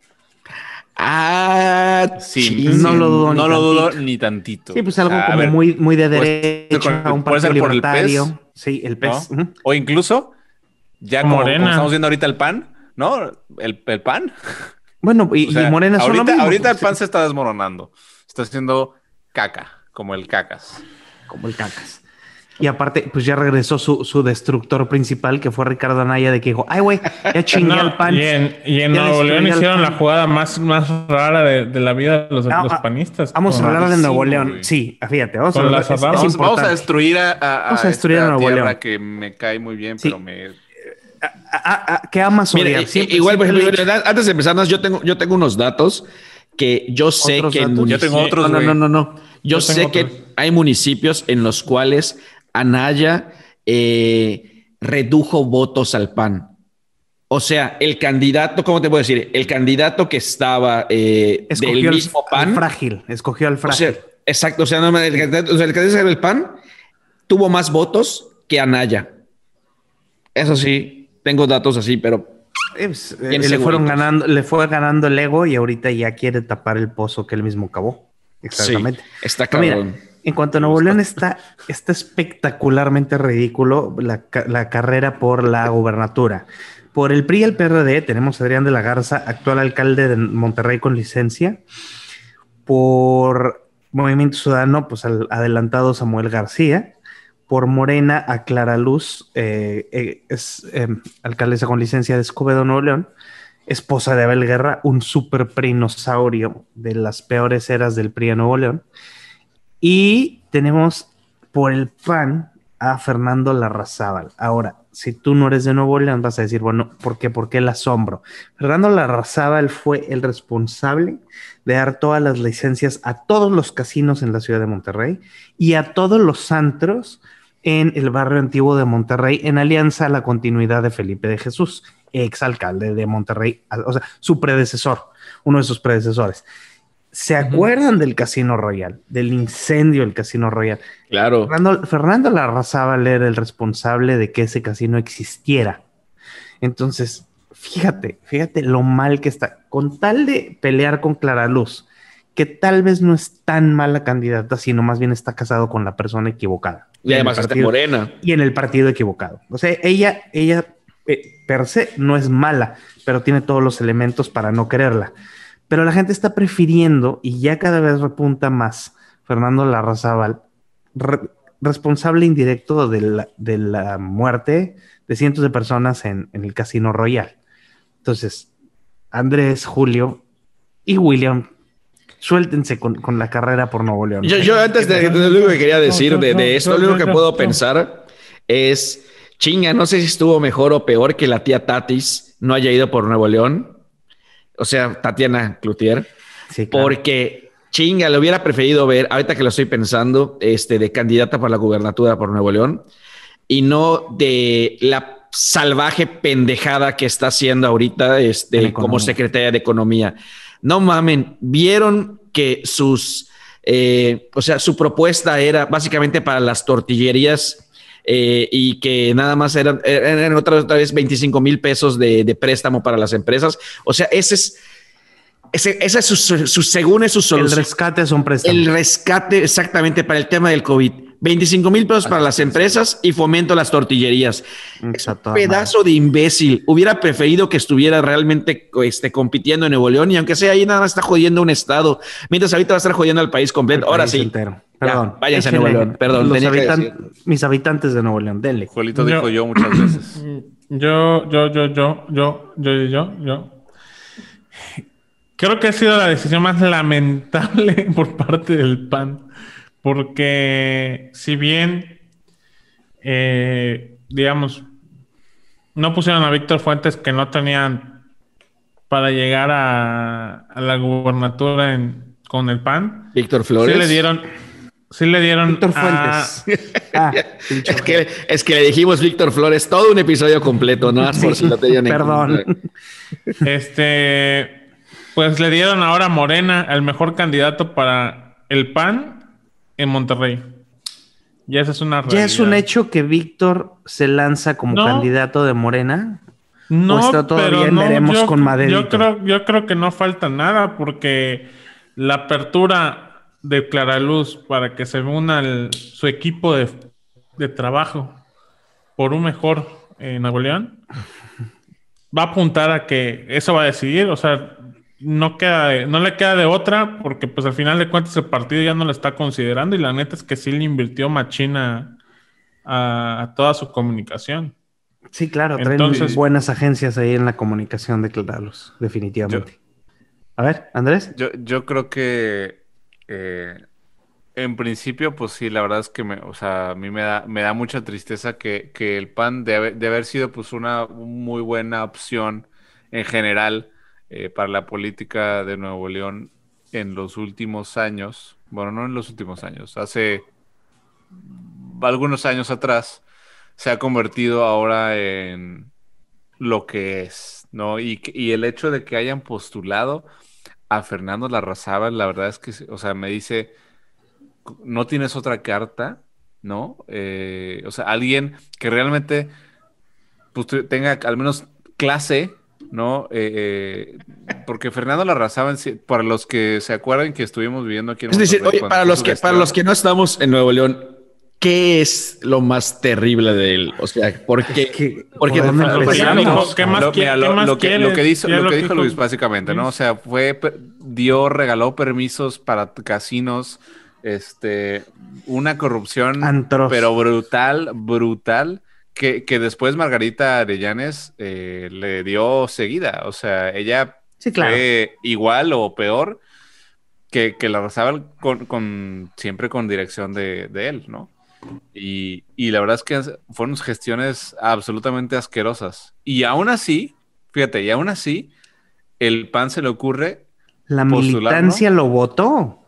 Ah, sí. No lo dudo no ni lo dudo tantito. ni tantito. Sí, pues algo A como ver, muy, muy de derecha, con- un puede ser partido por el. PES, Sí, el ujú. O incluso, ya como, Morena. como estamos viendo ahorita el PAN, ¿no? El, el PAN. Bueno, [LAUGHS] y, O sea, y Morena son lo ahorita, mismo, ahorita el sí, PAN se está desmoronando. Está haciendo caca, como el cacas. Como el cacas. Y aparte, pues ya regresó su, su destructor principal, que fue Ricardo Anaya, de que dijo, ay, güey, ya chingué No, al PAN. y en, y en Nuevo León hicieron PAN. la jugada más, más rara de, de la vida de los, Ah, los ah, panistas. Vamos a hablar de Nuevo sí, León. Sí, fíjate, vamos a las es- es arramas. Vamos, a destruir a, a, Vamos a destruir a Nuevo León. que me cae muy bien, Sí. pero me... Ah, ah, ¿Qué amas Mira, Siempre- igual, por siempre ejemplo, le he dicho- antes de empezar, yo tengo, yo tengo unos datos que yo sé ¿Otros que? Yo tengo otros, No, no, no, no. Yo, Yo sé que otros. hay municipios en los cuales Anaya eh, redujo votos al PAN. O sea, el candidato, ¿cómo te puedo decir? El candidato que estaba eh, Escogió del al- mismo al PAN. frágil, escogió al O frágil. sea, exacto, o sea, no, el candidato, o sea, el candidato del PAN tuvo más votos que Anaya. Eso sí, tengo datos así, pero Pues, eh, le fueron ganando, le fue ganando el ego y ahorita ya quiere tapar el pozo que él mismo cavó. Exactamente. sí, está cabrón. en cuanto a Nuevo León está, está espectacularmente ridículo la, ca- la carrera por la gubernatura. Por el PRI y el PRD tenemos a Adrián de la Garza, actual alcalde de Monterrey con licencia. Por Movimiento Ciudadano, pues al adelantado Samuel García. Por Morena a Clara Luz, eh, eh, es eh, alcaldesa con licencia de Escobedo, Nuevo León. Esposa de Abel Guerra, un super prinosaurio de las peores eras del PRI Nuevo León. Y tenemos por el PAN a Fernando Larrazábal. Ahora, si tú no eres de Nuevo León, vas a decir, bueno, ¿por qué? ¿Por qué el asombro? Fernando Larrazábal fue el responsable de dar todas las licencias a todos los casinos en la ciudad de Monterrey y a todos los antros en el barrio antiguo de Monterrey en alianza a la continuidad de Felipe de Jesús, exalcalde de Monterrey, o sea, su predecesor, uno de sus predecesores. ¿Se acuerdan del Casino Royal, del incendio del Casino Royal? Claro. Fernando, Fernando Larrazábal era el responsable de que ese casino existiera. Entonces, fíjate, fíjate lo mal que está. Con tal de pelear con Clara Luz, que tal vez no es tan mala candidata, sino más bien está casado con la persona equivocada. Y además partido- Morena. y en el partido equivocado. O sea, ella, ella eh, per se no es mala, pero tiene todos los elementos para no quererla. Pero la gente está prefiriendo, y ya cada vez repunta más, Fernando Larrazábal, re- responsable indirecto de la, de la muerte de cientos de personas en, en el Casino Royal. Entonces, Andrés, Julio y William, suéltense con, con la carrera por Nuevo León. Yo, yo antes de, de lo único que quería decir de, de esto, lo único que puedo pensar es, chinga, no sé si estuvo mejor o peor que la tía Tatis no haya ido por Nuevo León. O sea, Tatiana Cloutier. Sí, claro. Porque chinga, le hubiera preferido ver, ahorita que lo estoy pensando, este, de candidata para la gubernatura por Nuevo León y no de la salvaje pendejada que está haciendo ahorita este, como secretaria de Economía. No mamen, vieron que sus, eh, o sea, su propuesta era básicamente para las tortillerías. eh, y que nada más eran, eran otra, otra vez 25 mil pesos de, de préstamo para las empresas. O sea, ese es, ese, es su, según es su el solución. rescate son préstamos. El rescate exactamente para el tema del COVID. 25 mil pesos para las empresas y fomento las tortillerías. Exacto. Pedazo de imbécil. Hubiera preferido que estuviera realmente este, compitiendo en Nuevo León y aunque sea ahí nada más está jodiendo un estado. Mientras ahorita va a estar jodiendo al país completo. El Ahora país sí. Entero. Perdón. Ya, váyanse a Nuevo León. Perdón. Mis habitantes de Nuevo León, denle. Juelito dijo yo muchas veces. [CLEARS THROAT] Yo, yo, yo, yo, yo, yo, yo, yo. Creo que ha sido la decisión más lamentable [LAUGHS] por parte del PAN. Porque si bien, eh, digamos, no pusieron a Víctor Fuentes que no tenían para llegar a, a la gubernatura en- con el PAN, Víctor Flores. sí le dieron, sí le dieron Víctor a- Fuentes. [LAUGHS] Ah, Es que, es que le dijimos Víctor Flores todo un episodio completo, ¿no? Por si lo en Perdón. Este, pues le dieron ahora a Morena al mejor candidato para el PAN en Monterrey. Y esa es una Ya es un realidad. hecho que Víctor se lanza como No. candidato de Morena. No, o está todavía pero no, veremos yo, con Maderito. Yo creo, yo creo que no falta nada porque la apertura de Claraluz para que se una el- su equipo de, de trabajo por un mejor en Nuevo León [LAUGHS] va a apuntar a que eso va a decidir, o sea, no queda no le queda de otra porque pues al final de cuentas el partido ya no lo está considerando y la neta es que sí le invirtió machina a, a toda su comunicación. Sí, claro, traen Entonces- buenas agencias ahí en la comunicación de Claralos, definitivamente. A ver, Andrés. Yo, yo creo que eh, en principio, pues sí, la verdad es que me, o sea, a mí me da, me da mucha tristeza que, que el PAN de, haber- de haber sido pues una muy buena opción en general eh, para la política de Nuevo León en los últimos años, bueno, no en los últimos años, hace algunos años atrás, se ha convertido ahora en lo que es, ¿no? Y, y el hecho de que hayan postulado a Fernando Larrazábal, la verdad es que, o sea, me dice, no tienes otra carta, ¿no? Eh, o sea, alguien que realmente pues, tenga al menos clase, ¿no? Eh, eh, porque Fernando Larrazábal, sí, para los que se acuerdan que estuvimos viviendo aquí en Es decir, oye, para los que, para los que no estamos en Nuevo León, ¿qué es lo más terrible de él? O sea, ¿por qué? que- Porque ¿por dónde de- Pues lo, que, lo que quieres? dijo, lo que dijo Luis, básicamente, ¿no? O sea, fue, dio, regaló permisos para casinos, este, una corrupción, Antros. pero brutal, brutal, que, que después Margarita Arellanes eh, le dio seguida. O sea, ella Sí, claro. fue igual o peor que, que la Razábal con, con- siempre con dirección de, de él, ¿no? Y, y la verdad es que fueron gestiones absolutamente asquerosas. Y aún así, fíjate, y aún así, el PAN se le ocurre. La postular, militancia lo votó.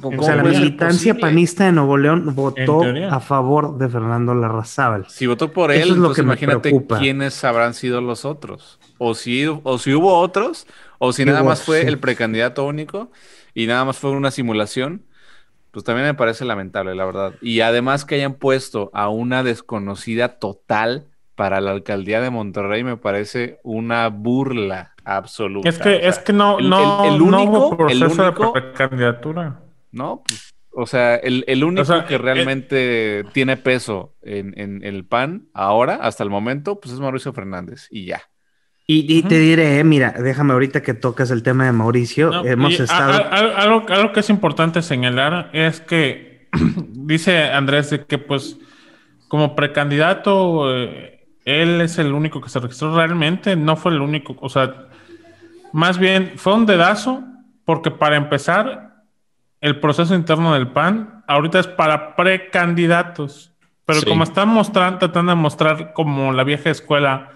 ¿Cómo O sea, la militancia panista de Nuevo León votó a favor de Fernando Larrazábal. Si votó por Eso él, es lo que me imagínate preocupa. quiénes habrán sido los otros. O si, o si hubo otros, o si nada hubo, más fue sí. el precandidato único y nada más fue una simulación, pues también me parece lamentable, la verdad. Y además que hayan puesto a una desconocida total para la alcaldía de Monterrey me parece una burla absoluta. Es que, O sea, es que no, el- no, el- el no único- hubo el proceso único- de precandidatura. ¿No? Pues, o sea, el, el único O sea, que eh, realmente tiene peso en, en el PAN ahora, hasta el momento, pues es Mauricio Fernández y ya. Y, y te diré, eh, mira, déjame ahorita que tocas el tema de Mauricio. No, Hemos a- estado. a- a- algo, algo que es importante señalar es que [CLEARS THROAT] dice Andrés de que pues como precandidato eh, él es el único que se registró realmente, no fue el único, o sea, más bien fue un dedazo porque para empezar el proceso interno del PAN ahorita es para precandidatos, pero Sí. como están mostrando, tratando de mostrar como la vieja escuela,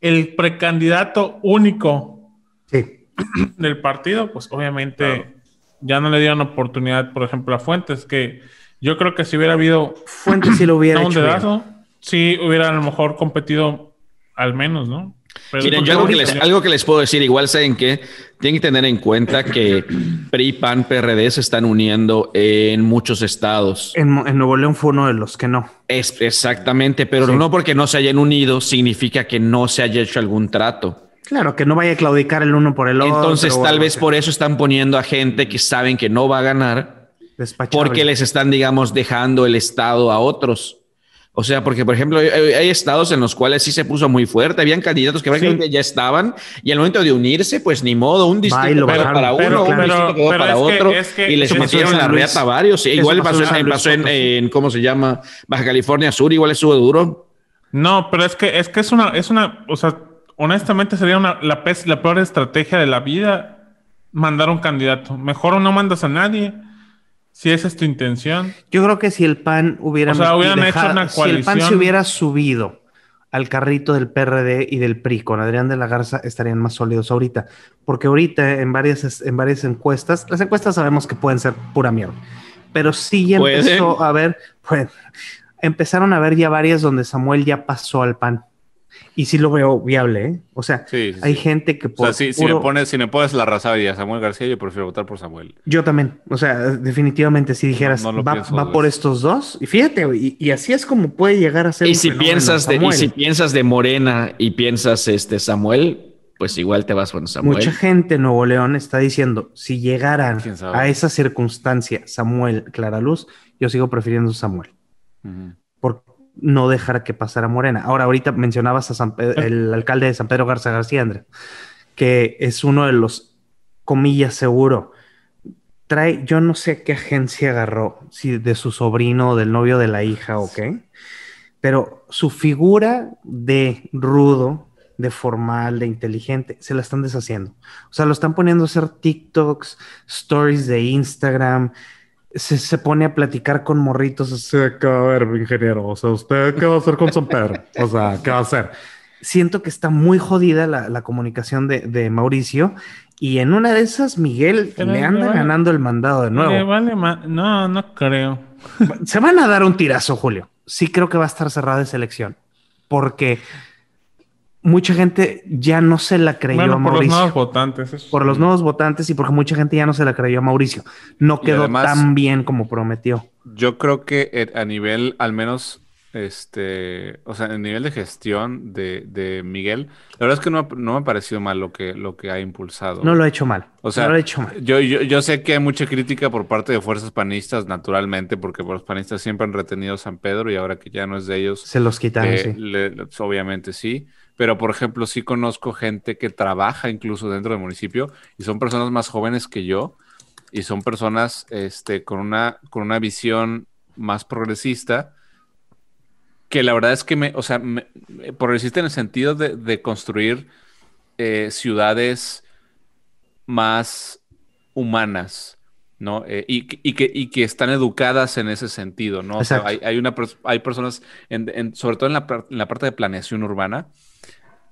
el precandidato único Sí. [CLEARS THROAT] del partido, pues obviamente ya no le dieron oportunidad, por ejemplo, a Fuentes, que yo creo que si hubiera habido Fuentes sí lo hubiera [CLEARS THROAT] un hecho. bien. dedazo, sí hubiera a lo mejor competido al menos, ¿no? Pero Miren, yo algo que, les, algo que les puedo decir, igual saben que tienen que tener en cuenta que [CLEARS THROAT] PRI, PAN, PRD se están uniendo en muchos estados. En, Nuevo León fue uno de los que no. Es, exactamente, pero Sí. no porque no se hayan unido significa que no se haya hecho algún trato. Claro, que no vaya a claudicar el uno por el otro. Entonces, tal vez por eso están poniendo a gente que saben que no va a ganar porque les están, digamos, dejando el Estado a otros. O sea, porque, por ejemplo, hay, hay estados en los cuales sí se puso muy fuerte. Habían candidatos que prácticamente ya estaban y al momento de unirse, pues ni modo, un distrito quedó para uno, un distrito quedó para otro y les metieron la reata a varios. Sí, Eso igual pasó pasó, en Luis pasó en, en, ¿cómo se llama? Baja California Sur, igual estuvo duro. No, pero es que es que es una, es una, o sea, honestamente sería una, la, la peor estrategia de la vida mandar un candidato. Mejor no mandas a nadie. Si esa es tu intención. Yo creo que si el PAN hubiera, O sea, hubieran hecho una si el PAN se coalición. hubiera subido al carrito del PRD y del PRI con Adrián de la Garza, estarían más sólidos ahorita. Porque ahorita en varias, en varias encuestas, las encuestas sabemos que pueden ser pura mierda, pero sí ya Pueden. empezó a ver, pues, empezaron a ver ya varias donde Samuel ya pasó al PAN. Y sí lo veo viable, ¿eh? O sea, Sí, sí, hay sí. gente que O por sea, si, me pones, si me pones la raza y a Samuel García, yo prefiero votar por Samuel. Yo también, o sea, definitivamente si dijeras, No- no lo va, pienso va por estos dos, y fíjate, y, y así es como puede llegar a ser Y un si piensas de, y si piensas de Morena y piensas este Samuel, pues igual te vas con Samuel. Mucha gente en Nuevo León está diciendo, si llegaran a esa circunstancia Samuel Clara Luz, yo sigo prefiriendo Samuel, por no dejar que pasara Morena. Ahora, ahorita mencionabas a San Pe- el alcalde de San Pedro Garza García, André, que es uno de los, comillas, seguro. Trae, yo no sé qué agencia agarró, si de su sobrino, del novio de la hija o qué, pero su figura de rudo, de formal, de inteligente, se la están deshaciendo. O sea, lo están poniendo a hacer TikToks, stories de Instagram, se, se pone a platicar con morritos. así, ¿qué va a ver, ingeniero? O sea, ¿usted qué va a hacer con San Pedro? O sea, ¿qué va a hacer? Siento que está muy jodida la, la comunicación de, de Mauricio y en una de esas Miguel Pero le le anda vale- ganando el mandado de nuevo. Le vale ma- no, no creo. Se van a dar un tirazo, Julio. Sí creo que va a estar cerrada esa elección. Porque mucha gente ya no se la creyó Bueno, a por los Mauricio. nuevos votantes. eso por sí. los nuevos votantes y porque mucha gente ya no se la creyó a Mauricio. No quedó además- tan bien como prometió. Yo creo que eh, a nivel, al menos, este, o sea, a nivel de gestión de, de Miguel, la verdad es que no, no me ha parecido mal lo que, lo que ha impulsado. No lo ha hecho mal. O sea, no lo ha hecho mal. Yo, yo, yo sé que hay mucha crítica por parte de fuerzas panistas, naturalmente, porque los panistas siempre han retenido a San Pedro y ahora que ya no es de ellos, Se los quitaron, eh, sí. le- obviamente sí. Pero, por ejemplo, sí conozco gente que trabaja incluso dentro del municipio y son personas más jóvenes que yo y son personas este, con, una, con una visión más progresista que la verdad es que me, o sea, me- progresista en el sentido de, de construir eh, ciudades más humanas, ¿no? Eh, y, que- y que, y que están educadas en ese sentido, ¿no? O sea, hay, hay, una, pers- hay personas, en- en- sobre todo en la, en la parte de planeación urbana,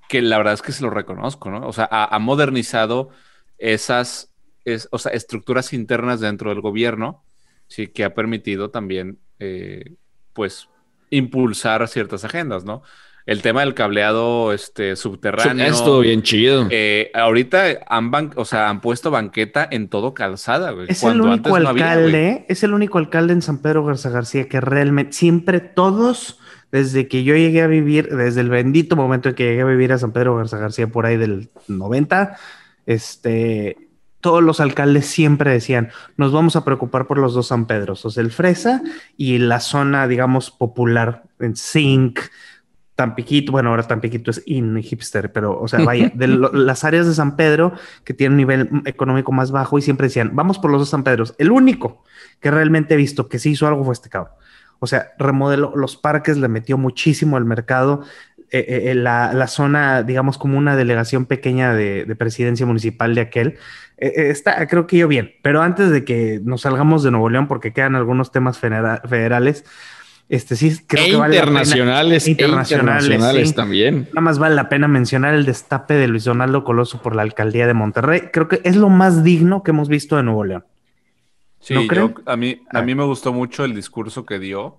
que la verdad es que se lo reconozco, ¿no? O sea, ha, ha modernizado esas es, o sea, estructuras internas dentro del gobierno, sí, que ha permitido también, eh, pues, impulsar ciertas agendas, ¿no? El tema del cableado este, subterráneo. Estuvo bien chido. Eh, ahorita han, ban- o sea, han puesto banqueta en todo calzada, güey. Es el único antes no había, alcalde, es el único alcalde en San Pedro Garza García que realmente siempre todos, desde que yo llegué a vivir, desde el bendito momento en que llegué a vivir a San Pedro Garza García por ahí del 90, este, todos los alcaldes siempre decían, nos vamos a preocupar por los dos San Pedros, o sea, el Fresa y la zona, digamos, popular, en Zinc, Tampiquito, bueno, ahora Tampiquito es in hipster, pero, o sea, vaya, de lo- [LAUGHS] las áreas de San Pedro que tienen un nivel económico más bajo y siempre decían, vamos por los dos San Pedros. El único que realmente he visto que sí hizo algo fue este cabrón. O sea, remodeló los parques, le metió muchísimo al mercado. eh, eh, la, la zona, digamos, como una delegación pequeña de, de presidencia municipal de aquel, eh, eh, está, creo que yo bien. Pero antes de que nos salgamos de Nuevo León, porque quedan algunos temas federa- federales, este sí creo e que vale la pena- internacionales, e Internacionales, internacionales sí. también. Nada más vale la pena mencionar el destape de Luis Donaldo Coloso por la alcaldía de Monterrey. Creo que es lo más digno que hemos visto de Nuevo León. Sí, ¿No yo- a mí, Ah. a mí me gustó mucho el discurso que dio.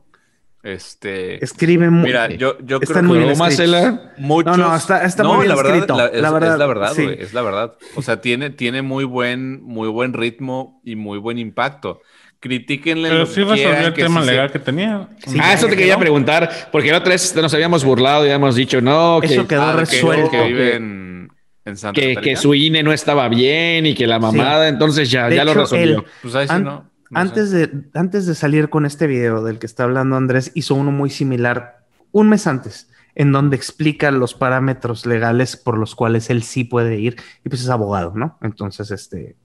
Este, Escribe muy. mira, yo, yo Están creo muy que bien ¿Cómo escritos. Marcela? muchos. No, no, está- está muy bien la verdad, escrito, la- es, la verdad, es la verdad, sí. güey, es la verdad. O sea, tiene, tiene muy buen, muy buen ritmo y muy buen impacto. Critíquenle Pero sí resolvió el tema sí se- legal que tenía. Sí, ah, eso te quería quedó. preguntar, porque la otra vez nos habíamos burlado y habíamos dicho, no, que, Eso quedó Ah, de que- resuelto. Que, vive en, en Santa que, que su INE no estaba bien y que la mamada, entonces ya, De ya lo resolvió. él- Pues ahí sí, An- ¿no? No antes, de, antes de salir con este video del que está hablando Andrés, hizo uno muy similar un mes antes, en donde explica los parámetros legales por los cuales él sí puede ir, y pues es abogado, ¿no? Entonces, este,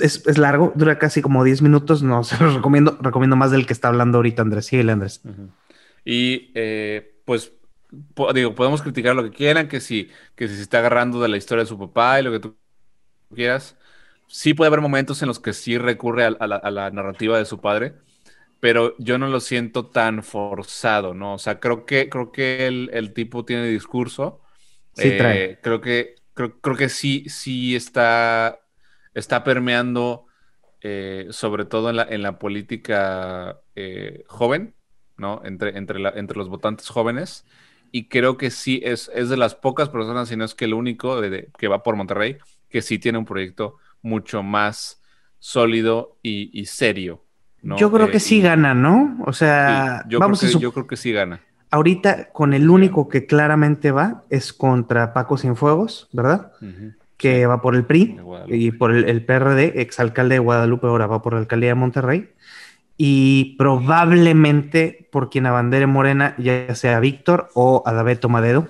es, es largo, dura casi como 10 minutos, no se los recomiendo, recomiendo más del que está hablando ahorita Andrés. Síguele, Andrés. Ujú. Y eh, pues, po- digo, podemos criticar lo que quieran, que si, que si se está agarrando de la historia de su papá y lo que tú quieras. Sí puede haber momentos en los que sí recurre a, a la, a la narrativa de su padre, pero yo no lo siento tan forzado, ¿no? O sea, creo que, creo que el, el tipo tiene discurso. Sí Eh, trae. Creo que, creo, creo que sí, sí está, está permeando, eh, sobre todo en la, en la política eh, joven, ¿no? Entre, entre, la- entre los votantes jóvenes. Y creo que sí es, es de las pocas personas, si no es que el único de- de- que va por Monterrey, que sí tiene un proyecto mucho más sólido y, y serio. ¿no? Yo creo Eh, que sí y- gana, ¿no? O sí, sea, yo, vamos creo a que, yo creo que sí gana. ahorita con el único que claramente va es contra Paco Cienfuegos, ¿verdad? Que va por el PRI y por el, el PRD, exalcalde de Guadalupe, ahora va por la alcaldía de Monterrey. Y probablemente por quien abandere Morena, ya sea Víctor o Adabeto Madero.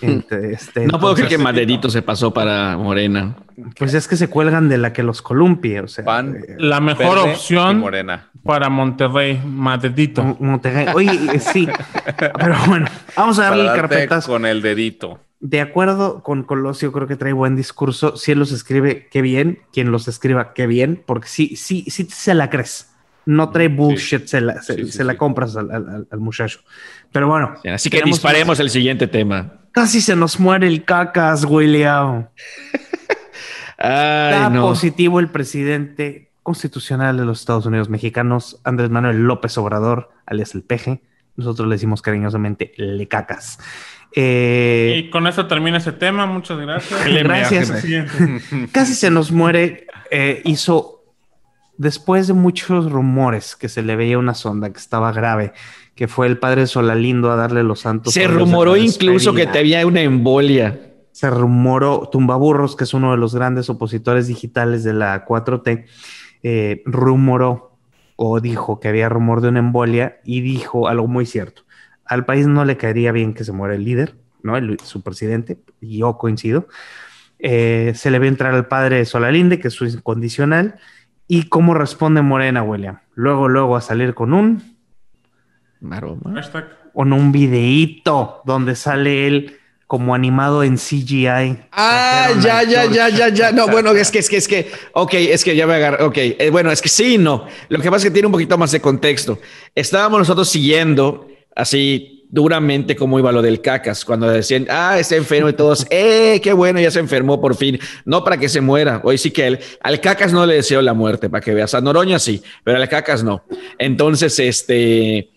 [LAUGHS] Este, No puedo creer que Maderito [LAUGHS] se pasó para Morena. Pues es que se cuelgan de la que los columpie, o sea. Pan. eh, La mejor Verde y opción morena. para Monterrey, Matedito. Mon- Monterrey. Oye, eh, sí. [LAUGHS] Pero bueno, vamos a Para darle el darte carpetazo. con el dedito. De acuerdo con Colosio, creo que trae buen discurso. Si él los escribe, qué bien. Quien los escriba, qué bien. Porque sí, sí, sí se la crees. No trae bullshit, se la, se, Sí, sí, se la sí. compras al, al- al- al muchacho. Pero bueno, Así que disparemos el siguiente tema. Casi se nos muere el cacas, William. [LAUGHS] Ay, Da no. positivo el presidente constitucional de los Estados Unidos mexicanos, Andrés Manuel López Obrador, alias el peje. Nosotros le decimos cariñosamente le cacas. Eh, Y con eso termina ese tema. Muchas gracias. Gracias. Casi se nos muere. eh, hizo, después de muchos rumores que se le veía una sonda que estaba grave, que fue el padre Solalindo a darle los santos. Se rumoró incluso que te había una embolia. Se rumoró, Tumbaburros, que es uno de los grandes opositores digitales de la 4T, eh, rumoró o dijo que había rumor de una embolia y dijo algo muy cierto. Al país no le caería bien que se muera el líder, ¿no? El- su presidente, y yo coincido. Eh, se le ve entrar al padre Solalinde, que es su incondicional. ¿Y cómo responde Morena, William? Luego, luego a salir con un, Maroma. Hashtag. con un videíto donde sale él como animado en CGI. Ah, ya, ya, ya, ya, ya. No, bueno, es que, es que, es que, ok, es que ya me agarré, ok. Eh, bueno, es que sí, y no. Lo que pasa es que tiene un poquito más de contexto. Estábamos nosotros siguiendo así duramente cómo iba lo del cacas, cuando decían, ah, está enfermo y todos, [LAUGHS] eh, qué bueno, ya se enfermó por fin. No para que se muera. Hoy sí que él, al cacas no le deseo la muerte, para que veas. A Noroña sí, pero al cacas no. Entonces, este,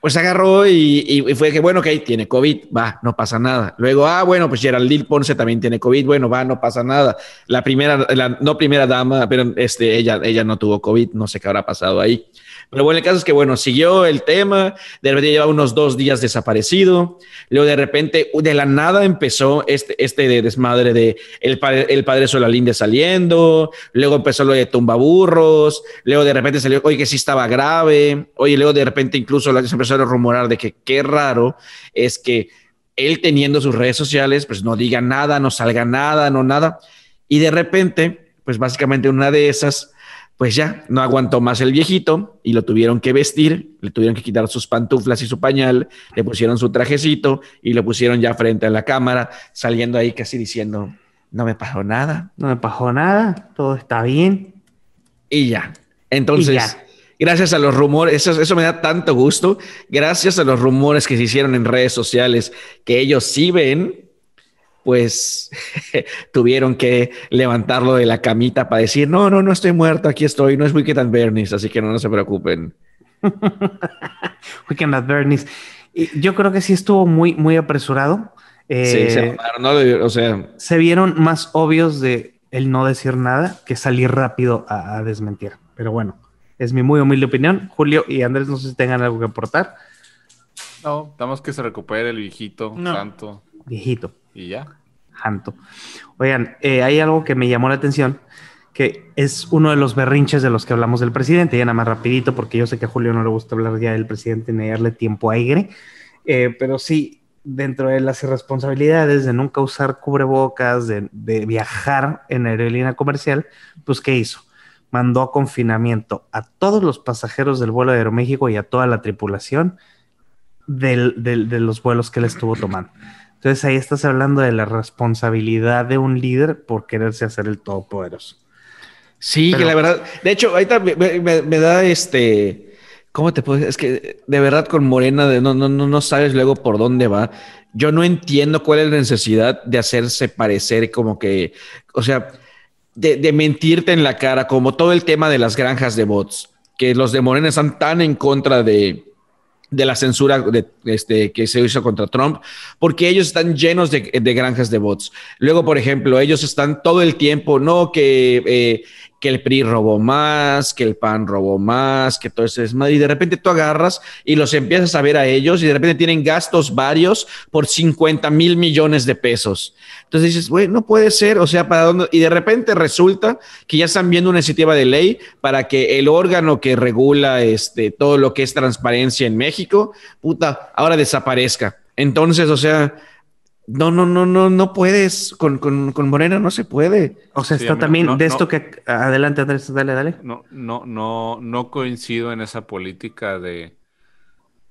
pues agarró y, y fue que, bueno, ok, tiene COVID, va, no pasa nada. Luego, ah, bueno, pues Geraldine Ponce también tiene COVID, bueno, va, no pasa nada. La primera, la no primera dama, pero este, ella, ella no tuvo COVID, no sé qué habrá pasado ahí. Pero bueno, el caso es que, bueno, siguió el tema, de repente lleva unos dos días desaparecido, luego de repente, de la nada empezó este, este de desmadre de el padre, el padre Solalinde saliendo, luego empezó lo de tumbaburros, luego de repente salió, oye, que sí estaba grave, oye, luego de repente incluso se empezó a rumorar de que qué raro es que él teniendo sus redes sociales, pues no diga nada, no salga nada, no nada, y de repente, pues básicamente una de esas pues ya no aguantó más el viejito y lo tuvieron que vestir, le tuvieron que quitar sus pantuflas y su pañal, le pusieron su trajecito y lo pusieron ya frente a la cámara, saliendo ahí casi diciendo, no me pasó nada. No me pasó nada, todo está bien. Y ya. Entonces, Y ya. gracias a los rumores, eso, eso me da tanto gusto, gracias a los rumores que se hicieron en redes sociales, que ellos sí ven, pues [LAUGHS] tuvieron que levantarlo de la camita para decir, no, no, no estoy muerto, aquí estoy, no es Wicked and Bernie's, así que no, no se preocupen. [LAUGHS] Weekend at Bernie's. Y yo creo que sí estuvo muy, muy apresurado. Eh, sí, se mamaron, ¿no? O sea, se vieron más obvios de el no decir nada que salir rápido a, a desmentir. Pero bueno, es mi muy humilde opinión. Julio y Andrés, no sé si tengan algo que aportar. No, damos que se recupere el viejito No. tanto Viejito, y ya. janto. Oigan, eh, hay algo que me llamó la atención, que es uno de los berrinches de los que hablamos del presidente, ya nada más rapidito, porque yo sé que a Julio no le gusta hablar ya del presidente ni darle tiempo aire, eh, pero sí, dentro de las irresponsabilidades de nunca usar cubrebocas, de, de viajar en aerolínea comercial, pues ¿qué hizo? Mandó a confinamiento a todos los pasajeros del vuelo de Aeroméxico y a toda la tripulación de los vuelos que él estuvo tomando. Entonces ahí estás hablando de la responsabilidad de un líder por quererse hacer el todopoderoso. Sí, Pero, que la verdad, de hecho, ahorita me, me, me, da este, ¿cómo te puedo decir? Es que de verdad con Morena de, no, no, no, no sabes luego por dónde va. Yo no entiendo cuál es la necesidad de hacerse parecer como que, o sea, de, de mentirte en la cara, como todo el tema de las granjas de bots, que los de Morena están tan en contra de, de la censura este, que se hizo contra Trump, porque ellos están llenos de, de, granjas de bots. Luego, por ejemplo, ellos están todo el tiempo, no que, eh, que el PRI robó más, que el PAN robó más, que todo eso es más, y de repente tú agarras y los empiezas a ver a ellos y de repente tienen gastos varios por 50 mil millones de pesos. Entonces dices, güey, no puede ser, o sea, ¿para dónde? Y de repente resulta que ya están viendo una iniciativa de ley para que el órgano que regula este, todo lo que es transparencia en México, puta, ahora desaparezca. Entonces, o sea, no, no, no, no, no puedes. Con, con, con Morena no se puede. O sea, sí, está también no, de esto no, que. Adelante, Andrés, dale, dale. No, no, no, no coincido en esa política de.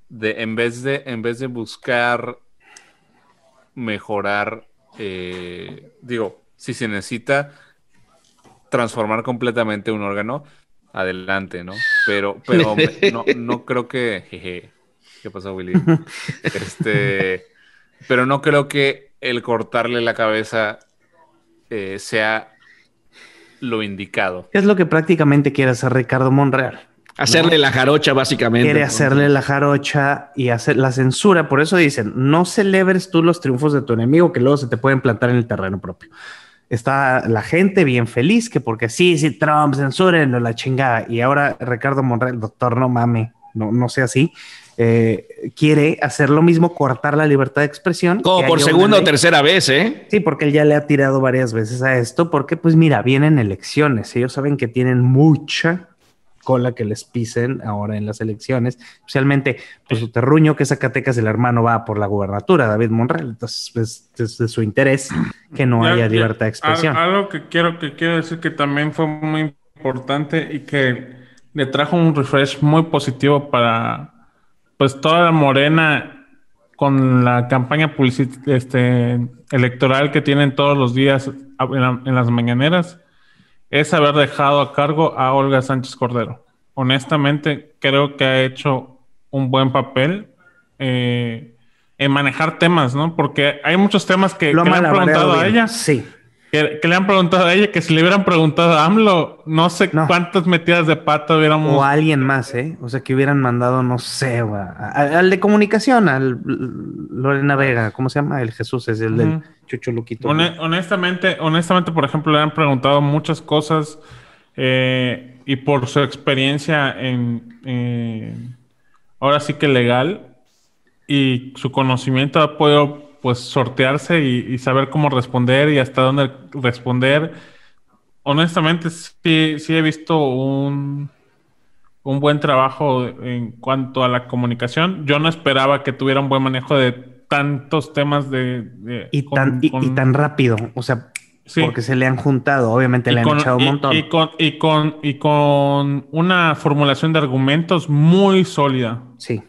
de en vez de, en vez de buscar mejorar eh, digo, si se necesita transformar completamente un órgano, adelante, ¿no? Pero, pero me, no, no, creo que. Jeje, ¿Qué pasó, Willy? [LAUGHS] Este, pero no creo que el cortarle la cabeza eh, sea lo indicado. Es lo que prácticamente quiere hacer Ricardo Monreal. Hacerle ¿no? la jarocha, básicamente. Quiere hacerle la jarocha y hacer la censura. Por eso dicen, no celebres tú los triunfos de tu enemigo, que luego se te pueden plantar en el terreno propio. Está la gente bien feliz, que porque sí, sí, Trump, censúrenlo, la chingada. Y ahora Ricardo Monreal, doctor, no mame, no, no sea así. Eh, quiere hacer lo mismo, cortar la libertad de expresión. Como por segunda o tercera vez, ¿eh? Sí, porque él ya le ha tirado varias veces a esto, porque pues mira, vienen elecciones, ellos saben que tienen mucha cola que les pisen ahora en las elecciones, especialmente pues su terruño, que Zacatecas el hermano va por la gubernatura, David Monreal, entonces pues, es de su interés que no ya, haya ya, libertad de expresión. Algo que quiero, que quiero decir que también fue muy importante y que le trajo un refresh muy positivo para pues toda la morena con la campaña este, electoral que tienen todos los días en, la, en las mañaneras es haber dejado a cargo a Olga Sánchez Cordero. Honestamente, creo que ha hecho un buen papel eh, en manejar temas, ¿no? Porque hay muchos temas que, que le han preguntado a ella. Sí. Que, que, le han preguntado a ella que si le hubieran preguntado a AMLO, no sé no. cuántas metidas de pata hubiéramos. O a alguien más, ¿eh? O sea, que hubieran mandado, no sé, al de comunicación, al Lorena Vega, ¿cómo se llama? El Jesús, es el uh -huh. del Chucho Luquito. Hone honestamente, honestamente, por ejemplo, le han preguntado muchas cosas eh, y por su experiencia en, eh, ahora sí que legal y su conocimiento ha podido pues sortearse y, y, saber cómo responder y hasta dónde responder. Honestamente, sí, sí he visto un, un, buen trabajo en cuanto a la comunicación. Yo no esperaba que tuviera un buen manejo de tantos temas de... de y, tan, con, y, y, tan rápido, o sea, sí. porque se le han juntado, obviamente le han con, echado un montón. Y, con, y, con, y con una formulación de argumentos muy sólida. Sí.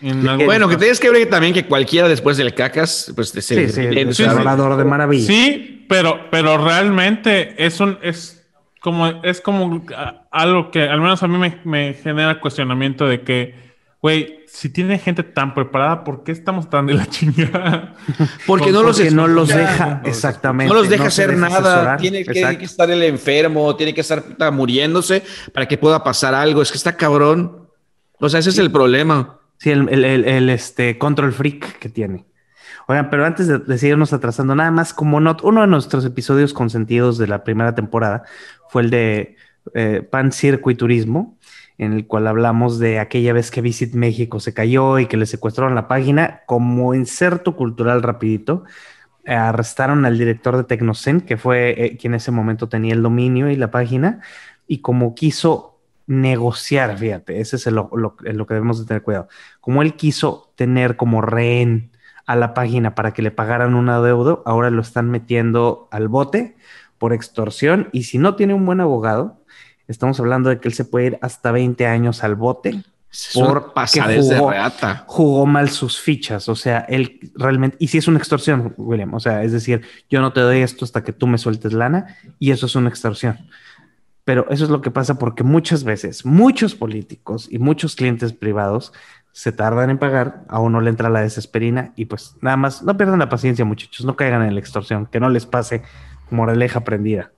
Bueno, que tienes que ver también que cualquiera después del cacas, pues te sí, sí, el sí, de maravilla. Sí, pero, pero realmente es un es como es como algo que al menos a mí me, me genera cuestionamiento de que, güey, si tiene gente tan preparada, ¿por qué estamos tan de la chingada? [LAUGHS] Porque no los, porque no los deja, exactamente. No los deja no hacer deja nada. Asesorar. Tiene que, que, estar el enfermo, tiene que estar muriéndose para que pueda pasar algo. Es que está cabrón. O sea, ese es el problema. Sí, el, el, este control freak que tiene. Oigan, pero antes de, seguirnos atrasando, nada más como not, uno de nuestros episodios consentidos de la primera temporada fue el de eh, Pan Circo y Turismo, en el cual hablamos de aquella vez que Visit México se cayó y que le secuestraron la página. Como inserto cultural rapidito, arrestaron al director de Tecnocent, que fue eh, quien en ese momento tenía el dominio y la página, y como quiso negociar, fíjate, ese es el- lo, lo que debemos de tener cuidado, como él quiso tener como rehén a la página para que le pagaran un adeudo, ahora lo están metiendo al bote por extorsión, y si no tiene un buen abogado, estamos hablando de que él se puede ir hasta 20 años al bote Es una Por pasadez de jugó. reata. jugó mal sus fichas, o sea, él realmente, y si es una extorsión, William, o sea, es decir, yo no te doy esto hasta que tú me sueltes lana, y eso es una extorsión. Pero eso es lo que pasa porque muchas veces, muchos políticos y muchos clientes privados se tardan en pagar, a uno le entra la desesperina y pues nada más, no pierdan la paciencia muchachos, no caigan en la extorsión, que no les pase moraleja prendida.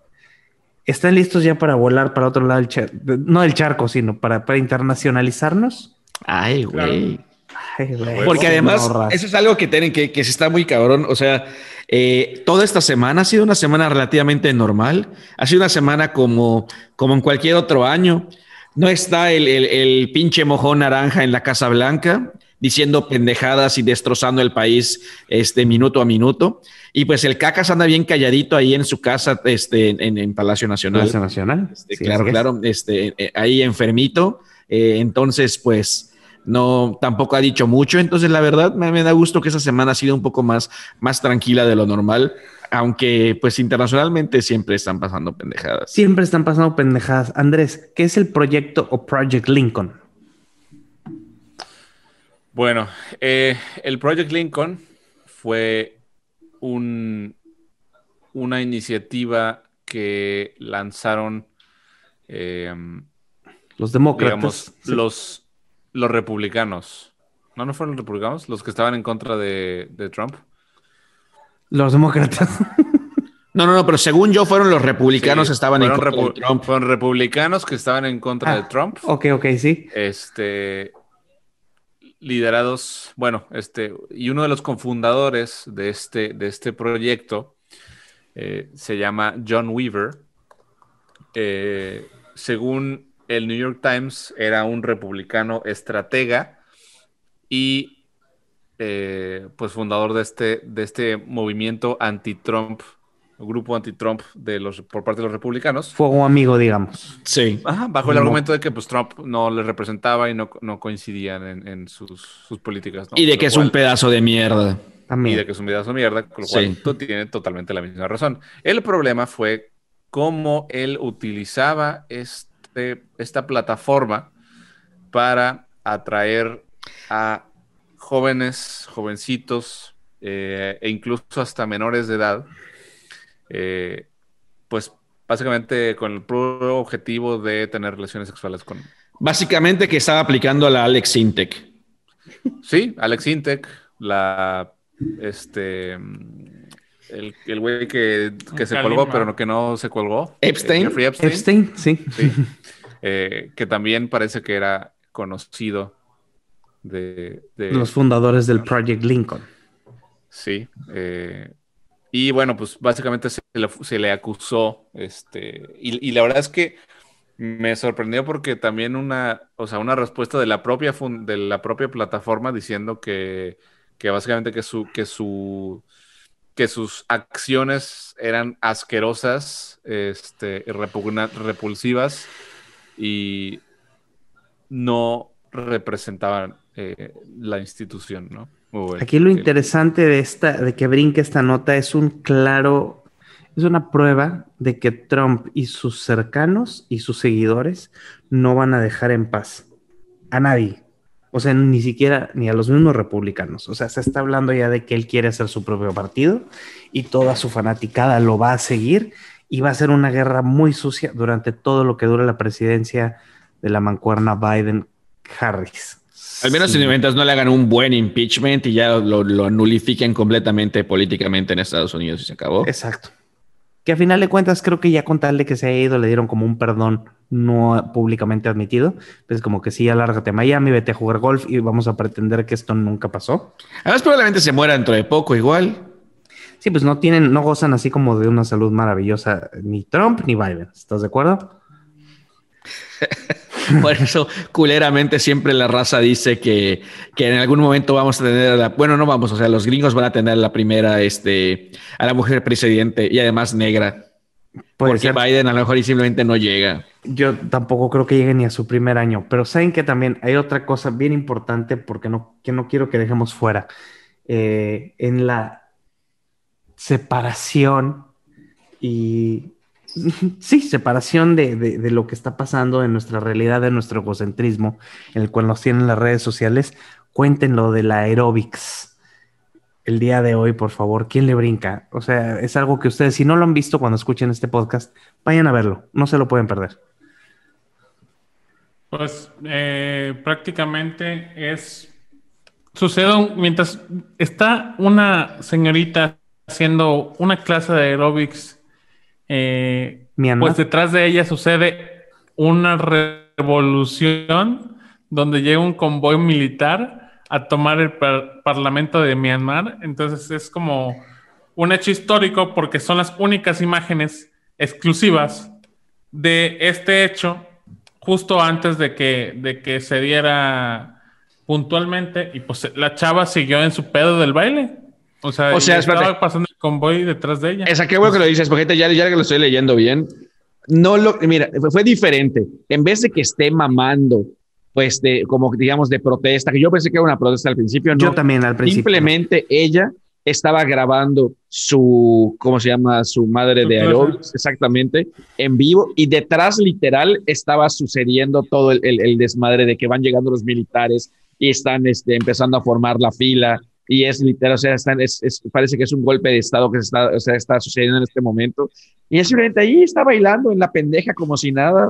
¿Están listos ya para volar para otro lado del charco? No del charco, sino para, para internacionalizarnos. Ay, güey. Ay. Porque además, eso es algo que tienen que, que se está muy cabrón. O sea, eh, toda esta semana ha sido una semana relativamente normal. Ha sido una semana como, como en cualquier otro año. No está el, el- el pinche mojón naranja en la Casa Blanca diciendo pendejadas y destrozando el país este, minuto a minuto. Y pues el cacas anda bien calladito ahí en su casa este, en, en Palacio Nacional. Palacio Nacional. Este, Sí, claro, es. claro, este, eh, ahí enfermito. Eh, entonces, pues, no, tampoco ha dicho mucho. Entonces, la verdad, me, me da gusto que esa semana ha sido un poco más, más tranquila de lo normal, aunque, pues, internacionalmente siempre están pasando pendejadas. Siempre están pasando pendejadas. Andrés, ¿qué es el proyecto o Project Lincoln? Bueno, eh, el Project Lincoln fue un, una iniciativa que lanzaron, eh, Los demócratas. digamos, Sí. los, los republicanos. ¿No, no fueron los republicanos? Los que estaban en contra de, de Trump. Los demócratas. [LAUGHS] No, no, no, pero según yo, fueron los republicanos Sí, estaban en contra de Trump. Fueron republicanos que estaban en contra Ah. de Trump. ok, ok, sí. este liderados, bueno, este, y uno de los cofundadores de este, de este proyecto eh, se llama John Weaver. Eh, según el New York Times, era un republicano estratega y eh, pues fundador de este, de este movimiento anti-Trump, grupo anti-Trump de los, por parte de los republicanos. Fuego amigo, digamos. Sí. Ajá, bajo el No. argumento de que pues, Trump no les representaba y no, no coincidían en, en sus, sus políticas. ¿no? Y de que es cual- un pedazo de mierda. Y de que es un pedazo de mierda, con lo Sí. cual tú tienes totalmente la misma razón. El problema fue cómo él utilizaba este, esta plataforma para atraer a jóvenes, jovencitos eh, e incluso hasta menores de edad, eh, pues básicamente con el puro objetivo de tener relaciones sexuales con, Básicamente que estaba aplicando la Alex Intec. Sí, Alex Intec, la este el el güey que, que se Kalima. colgó, pero no, que no se colgó. Epstein. Eh, Jeffrey Epstein. Epstein, sí. Sí. Eh, que también parece que era conocido de, de- Los fundadores del Project Lincoln. sí. eh, y bueno, pues básicamente se le, se le acusó, este, y, y la verdad es que me sorprendió porque también una, o sea, una respuesta de la propia, fun- de la propia plataforma diciendo que, que básicamente que su, que su, que sus acciones eran asquerosas, este, repulsivas y no representaban eh, la institución, ¿no? Bueno. Aquí lo interesante de esta, de que brinque esta nota es un claro, es una prueba de que Trump y sus cercanos y sus seguidores no van a dejar en paz a nadie. O sea, ni siquiera ni a los mismos republicanos. O sea, se está hablando ya de que él quiere hacer su propio partido y toda su fanaticada lo va a seguir y va a ser una guerra muy sucia durante todo lo que dura la presidencia de la mancuerna Biden-Harris. Al menos Sí. en mientras no le hagan un buen impeachment y ya lo, lo nulifiquen completamente políticamente en Estados Unidos y se acabó. Exacto. Que a final de cuentas creo que ya con tal de que se haya ido le dieron como un perdón no públicamente admitido. Pues como que sí, alárgate a Miami, vete a jugar golf y vamos a pretender que esto nunca pasó. Además, probablemente se muera dentro de poco igual. Sí, pues no tienen, no gozan así como de una salud maravillosa ni Trump ni Biden. ¿Estás de acuerdo? [LAUGHS] [LAUGHS] Por eso, culeramente, siempre la raza dice que, que en algún momento vamos a tener, a la, bueno, no vamos, o sea, los gringos van a tener la primera, este, a la mujer presidente y además negra. Puede porque ser. Biden a lo mejor y simplemente no llega. Yo tampoco creo que llegue ni a su primer año, pero saben que también hay otra cosa bien importante porque no, que no quiero que dejemos fuera. Eh, en la separación y [LAUGHS] sí, separación de, de- lo que está pasando en nuestra realidad, de nuestro egocentrismo, en el cual nos tienen las redes sociales, cuenten lo de la aerobics. El día de hoy, por favor, ¿quién le brinca? O sea, es algo que ustedes, si no lo han visto cuando escuchen este podcast, vayan a verlo, no se lo pueden perder. Pues eh, prácticamente es. Sucede mientras está una señorita haciendo una clase de aerobics, pues detrás de ella sucede una revolución donde llega un convoy militar a tomar el par- parlamento de Myanmar. Entonces es como un hecho histórico porque son las únicas imágenes exclusivas de este hecho justo antes de que, de que se diera puntualmente y pues la chava siguió en su pedo del baile. O sea, O sea, y espérate. estaba pasando el convoy detrás de ella. Esa, qué bueno que lo dices, porque ya, ya que lo estoy leyendo bien. No lo, mira, fue, fue diferente. En vez de que esté mamando, pues, de, como digamos, de protesta, que yo pensé que era una protesta al principio, no. Yo también al principio. Simplemente ella estaba grabando su, ¿cómo se llama? Su madre de aerobics, exactamente, en vivo. Y detrás, literal, estaba sucediendo todo el, el- el desmadre de que van llegando los militares y están este, empezando a formar la fila. Y es literal, o sea, están, es, es- parece que es un golpe de Estado que se está, o sea, está sucediendo en este momento. Y es simplemente ahí está bailando en la pendeja como si nada.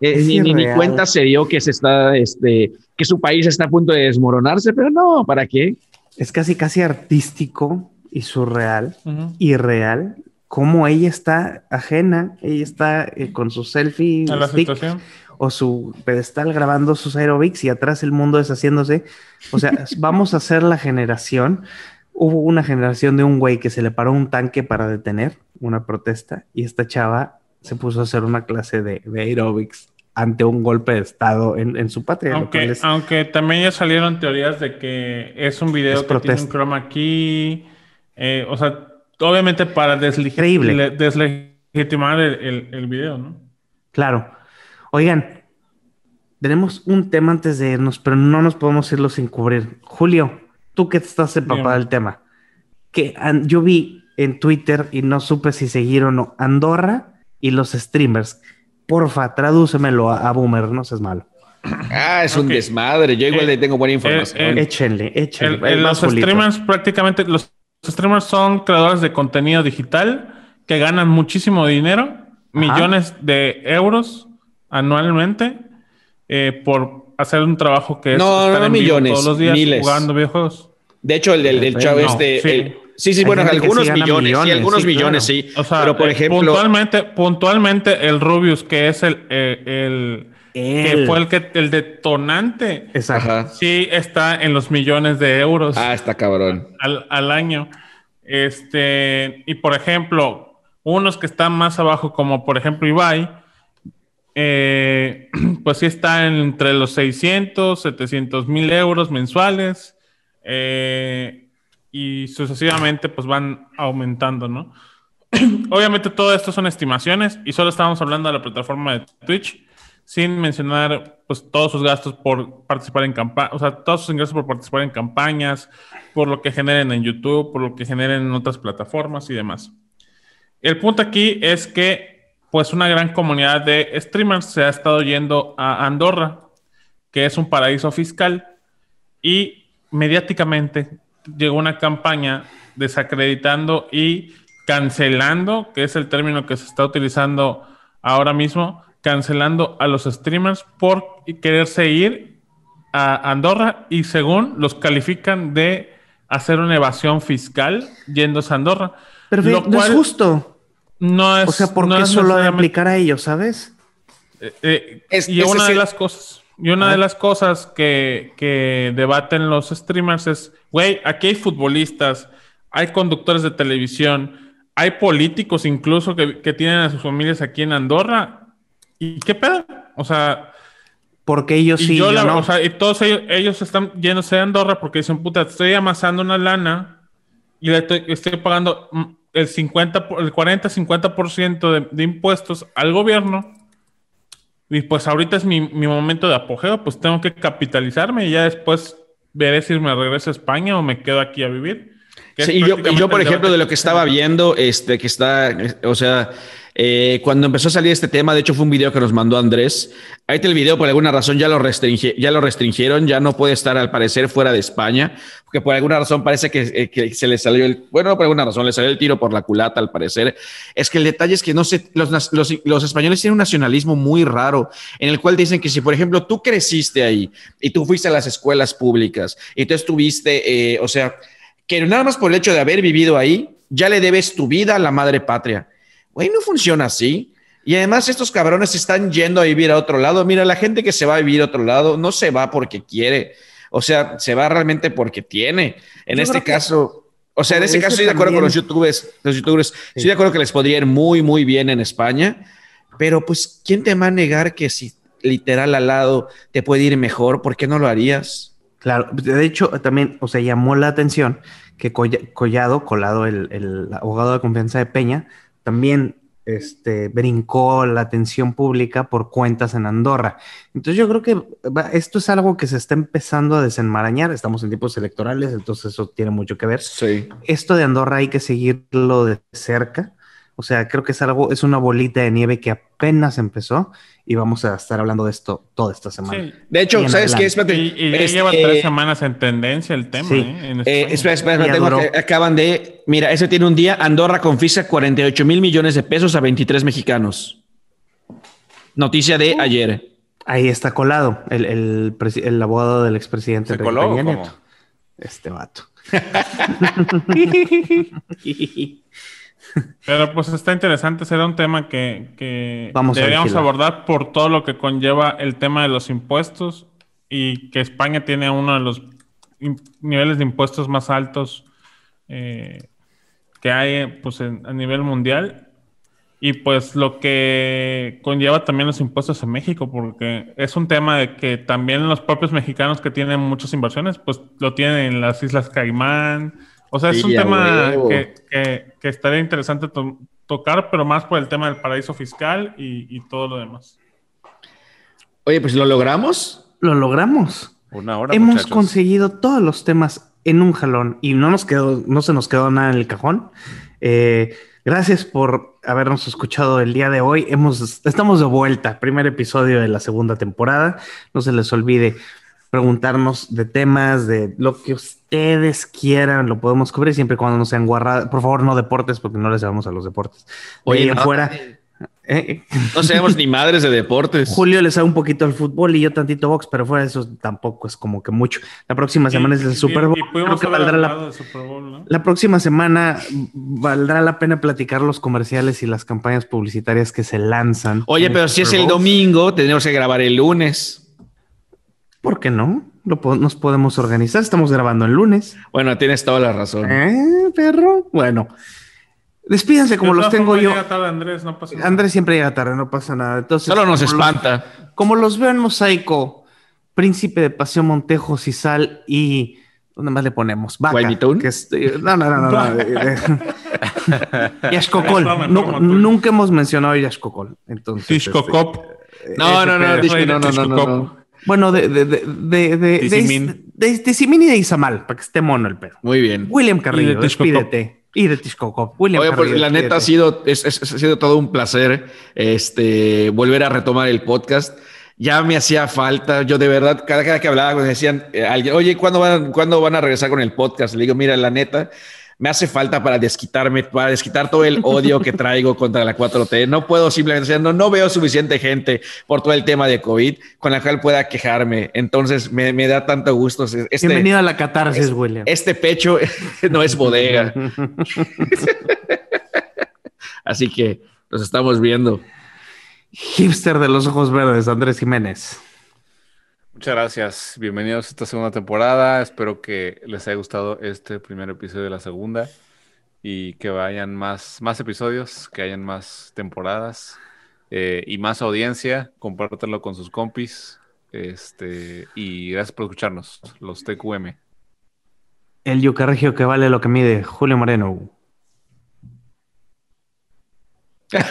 Eh, ni, ni- cuenta se dio que se está, este, que su país está a punto de desmoronarse, pero no, ¿para qué? Es casi, casi artístico y surreal, Ujú. irreal, como ella está ajena, ella está eh, con su selfie A la stick situación. O su pedestal grabando sus aerobics y atrás el mundo deshaciéndose. O sea, [LAUGHS] vamos a ser la generación. Hubo una generación de un güey que se le paró un tanque para detener una protesta y esta chava se puso a hacer una clase de, de aerobics ante un golpe de estado en, en su patria. Aunque, es- aunque también ya salieron teorías de que es un video Es que tiene un protesta. chroma key. eh, o sea, obviamente para desleg- deslegitimar el, el, el video, ¿no? Claro. Oigan, tenemos un tema antes de irnos, pero no nos podemos irlo sin cubrir. Julio, tú que estás empapado del tema, que yo vi en Twitter y no supe si seguir o no, Andorra y los streamers. Porfa, tradúcemelo a, a Boomer, no seas malo. Ah, es un desmadre. Yo igual Eh, le tengo buena información. eh, Échenle, échenle. El- Ahí el- vas, los Julito. streamers prácticamente, los streamers son creadores de contenido digital que ganan muchísimo dinero, millones de euros anualmente eh, por hacer un trabajo que es No, estar no en vivo millones, todos los días miles. jugando videojuegos. De hecho, el, el, el chavo No, este. sí. el- sí, bueno, algunos sí gana millones, sí, millones, algunos sí, millones, claro. sí. O sea, pero por eh, ejemplo, puntualmente, puntualmente el Rubius, que es el, eh, el que fue el que el detonante, Exacto. Sí está en los millones de euros. Ah, está cabrón. al, al año. Este, y por ejemplo, unos que están más abajo, como por ejemplo Ibai, eh, [CLEARS THROAT] pues sí está entre los 600, 700 mil euros mensuales eh, y sucesivamente pues van aumentando, ¿no? [CLEARS THROAT] Obviamente todo esto son estimaciones y solo estamos hablando de la plataforma de Twitch sin mencionar pues todos sus gastos por participar en campañas, o sea, todos sus ingresos por participar en campañas, por lo que generen en YouTube, por lo que generen en otras plataformas y demás. El punto aquí es que pues una gran comunidad de streamers se ha estado yendo a Andorra, que es un paraíso fiscal, y mediáticamente llegó una campaña desacreditando y cancelando, que es el término que se está utilizando ahora mismo, cancelando a los streamers por quererse ir a Andorra y según los califican de hacer una evasión fiscal yéndose a Andorra. Pero Lo no es cual justo. No es, O sea, ¿por no qué solo de aplicar a ellos, sabes? eh, Es- y es una de las cosas, y una de las cosas que, que debaten los streamers es, güey, aquí hay futbolistas, hay conductores de televisión, hay políticos incluso que, que tienen a sus familias aquí en Andorra. ¿Y qué pedo? O sea, Porque ellos Y sí, yo, yo la, no. o sea, y todos ellos, ellos están yéndose de Andorra porque dicen, puta, estoy amasando una lana y le estoy, estoy pagando mm, el 50, por- el 40-50% de, de impuestos al gobierno. Y pues ahorita es mi, mi momento de apogeo, pues tengo que capitalizarme y ya después veré si me regreso a España o me quedo aquí a vivir. Sí, y yo, y yo, por ejemplo, de lo que estaba viendo, este, que está, o sea, eh, cuando empezó a salir este tema, de hecho fue un video que nos mandó Andrés. Ahí está el video, por alguna razón ya lo, restringi- ya lo restringieron, ya no puede estar al parecer fuera de España, porque por alguna razón parece que, eh, que se le salió el, bueno, por alguna razón le salió el tiro por la culata al parecer. Es que el detalle es que no sé, los, los, los españoles tienen un nacionalismo muy raro, en el cual dicen que si, por ejemplo, tú creciste ahí y tú fuiste a las escuelas públicas y tú estuviste, eh, o sea, que nada más por el hecho de haber vivido ahí, ya le debes tu vida a la madre patria. Güey, no funciona así. Y además estos cabrones se están yendo a vivir a otro lado. Mira, la gente que se va a vivir a otro lado no se va porque quiere. O sea, se va realmente porque tiene. En Yo este caso, o sea, en este caso estoy de acuerdo con los youtubers. Los youtubers, estoy de acuerdo que les podría ir muy, muy bien en España. Pero pues, ¿quién te va a negar que si literal al lado te puede ir mejor? ¿Por qué no lo harías? Claro, de hecho, también, o sea, llamó la atención que Colla- Collado, Colado, el, el abogado de confianza de Peña, también este, brincó la atención pública por cuentas en Andorra. Entonces yo creo que esto es algo que se está empezando a desenmarañar. Estamos en tiempos electorales, entonces eso tiene mucho que ver. Sí. Esto de Andorra hay que seguirlo de cerca. O sea, creo que es algo, es una bolita de nieve que apenas empezó y vamos a estar hablando de esto toda esta semana. Sí. De hecho, ¿sabes qué? Espérate. Y, y ya Este, lleva tres semanas en tendencia el tema. Sí. ¿eh? En Eh, espera, espera, tengo que- acaban de. Mira, ese tiene un día. Andorra confisca 48 mil millones de pesos a 23 mexicanos. Noticia de ayer. Ahí está colado el, el, presi- el abogado del expresidente ¿Se coló Peña? Nieto. Este vato. [LAUGHS] [LAUGHS] [LAUGHS] Pero pues está interesante, será un tema que, que Vamos deberíamos abordar por todo lo que conlleva el tema de los impuestos y que España tiene uno de los niveles de impuestos más altos eh, que hay pues, en- a nivel mundial y pues lo que conlleva también los impuestos en México, porque es un tema de que también los propios mexicanos que tienen muchas inversiones, pues lo tienen en las Islas Caimán. O sea, es Sí, un tema que, que- que estaría interesante to- tocar, pero más por el tema del paraíso fiscal y, y todo lo demás. Oye, pues lo logramos. Lo logramos. Una hora, Hemos muchachos. conseguido todos los temas en un jalón y no nos quedó, no se nos quedó nada en el cajón. Eh, gracias por habernos escuchado el día de hoy. Hemos, estamos de vuelta, primer episodio de la segunda temporada. No se les olvide preguntarnos de temas, de lo que ustedes quieran, lo podemos cubrir siempre y cuando no sean guarradas. Por favor, no deportes, porque no les llevamos a los deportes. Oye, no. afuera. eh, No sabemos ni madres de deportes. [LAUGHS] Julio le sabe un poquito al fútbol y yo tantito box, pero fuera de eso tampoco es como que mucho. La próxima semana es el Super Bowl. y Creo que valdrá la, hablado de Super Bowl, ¿no? la próxima semana valdrá la pena platicar los comerciales y las campañas publicitarias que se lanzan. Oye, pero si es el Bowl. domingo, tenemos que grabar el lunes. ¿Por qué no? Lo po- nos podemos organizar. Estamos grabando el lunes. Bueno, tienes toda la razón. ¿Eh, perro? Bueno, despídense como De los tengo yo. llega tarde Andrés, no pasa nada. Andrés siempre llega tarde, no pasa nada. Entonces, Solo nos como los- espanta. como los veo en Mosaico, Príncipe de Pasión Montejo, Cisal y. ¿Dónde más le ponemos? Vaca. Que es- eh, no, no, no, no. no, eh, eh. [LAUGHS] Nunca hemos mencionado Yaxcocol. Entonces, este, No, no, no, no, no, no, no. Bueno, de, de, de, de, de, Tisimin. de, de, de Simin y de Izamal, para que esté mono el pedo. Muy bien. William Carrillo, despídete. Y de Tishkokop. William Oye, pues Carrillo, la neta ha sido, es, es- ha sido todo un placer este, volver a retomar el podcast. Ya me hacía falta, yo de verdad, cada, cada que hablaba, me decían, eh, alguien, oye, ¿cuándo van, ¿cuándo van a regresar con el podcast? Le digo, mira, la neta, me hace falta para desquitarme, para desquitar todo el odio que traigo contra la 4T. No puedo simplemente decir, no, no veo suficiente gente por todo el tema de COVID con la cual pueda quejarme. Entonces me, me da tanto gusto. Este, Bienvenido a la catarsis, William. este pecho [LAUGHS] no es bodega. [LAUGHS] Así que nos estamos viendo. Hipster de los ojos verdes, Andrés Jiménez. Muchas gracias. Bienvenidos a esta segunda temporada. Espero que les haya gustado este primer episodio de la segunda y que vayan más, más episodios, que hayan más temporadas eh, y más audiencia. Compártanlo con sus compis Este, y gracias por escucharnos, los TQM. El yucarregio que vale lo que mide, Julio Moreno.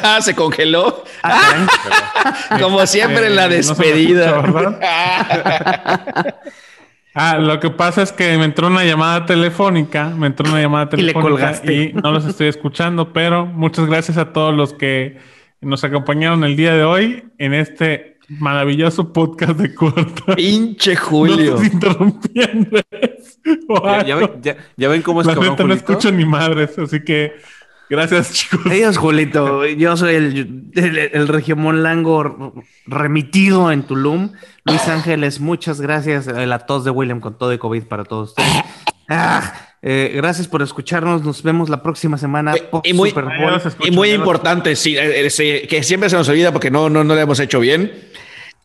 Ah, [LAUGHS] se congeló. Ah, [LAUGHS] Como siempre en la Eh, no despedida. [LAUGHS] Ah, lo que pasa es que me entró una llamada telefónica, me entró una llamada Y le telefónica colgaste. y no los estoy escuchando, pero muchas gracias a todos los que nos acompañaron el día de hoy en este maravilloso podcast de corta. Pinche No Julio. te interrumpí, Andrés. Ya, ya ven- ya- ya ven cómo es La neta no escucho ni madres, así que gracias chicos. Adiós, Julito. Yo soy el, el, el Regiomón Lango remitido en Tulum. Luis Ángeles, muchas gracias. Eh, La tos de William con todo de COVID para todos ustedes. Ah, eh, gracias por escucharnos. Nos vemos la próxima semana. Pop y muy- Super Bowl. Adiós, escucho, Y muy adiós. importante, sí, eh, eh, sí, que siempre se nos olvida porque no, no, no le hemos hecho bien.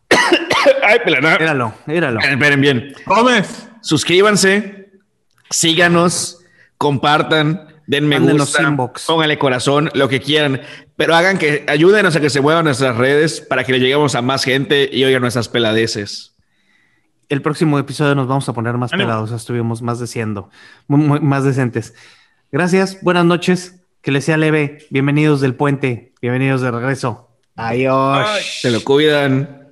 [COUGHS] Ay, pelana. Míralo, míralo. Esperen bien. Gómez. Suscríbanse, síganos, compartan, den me Mándenos gusta, inbox. pónganle corazón, lo que quieran, pero hagan que ayúdenos a que se muevan nuestras redes para que le lleguemos a más gente y oigan nuestras peladeces. El próximo episodio nos vamos a poner más Ánimo. pelados. Estuvimos más diciendo, más decentes. Gracias, buenas noches. Que les sea leve. Bienvenidos del puente. Bienvenidos de regreso. Adiós. Se lo cuidan.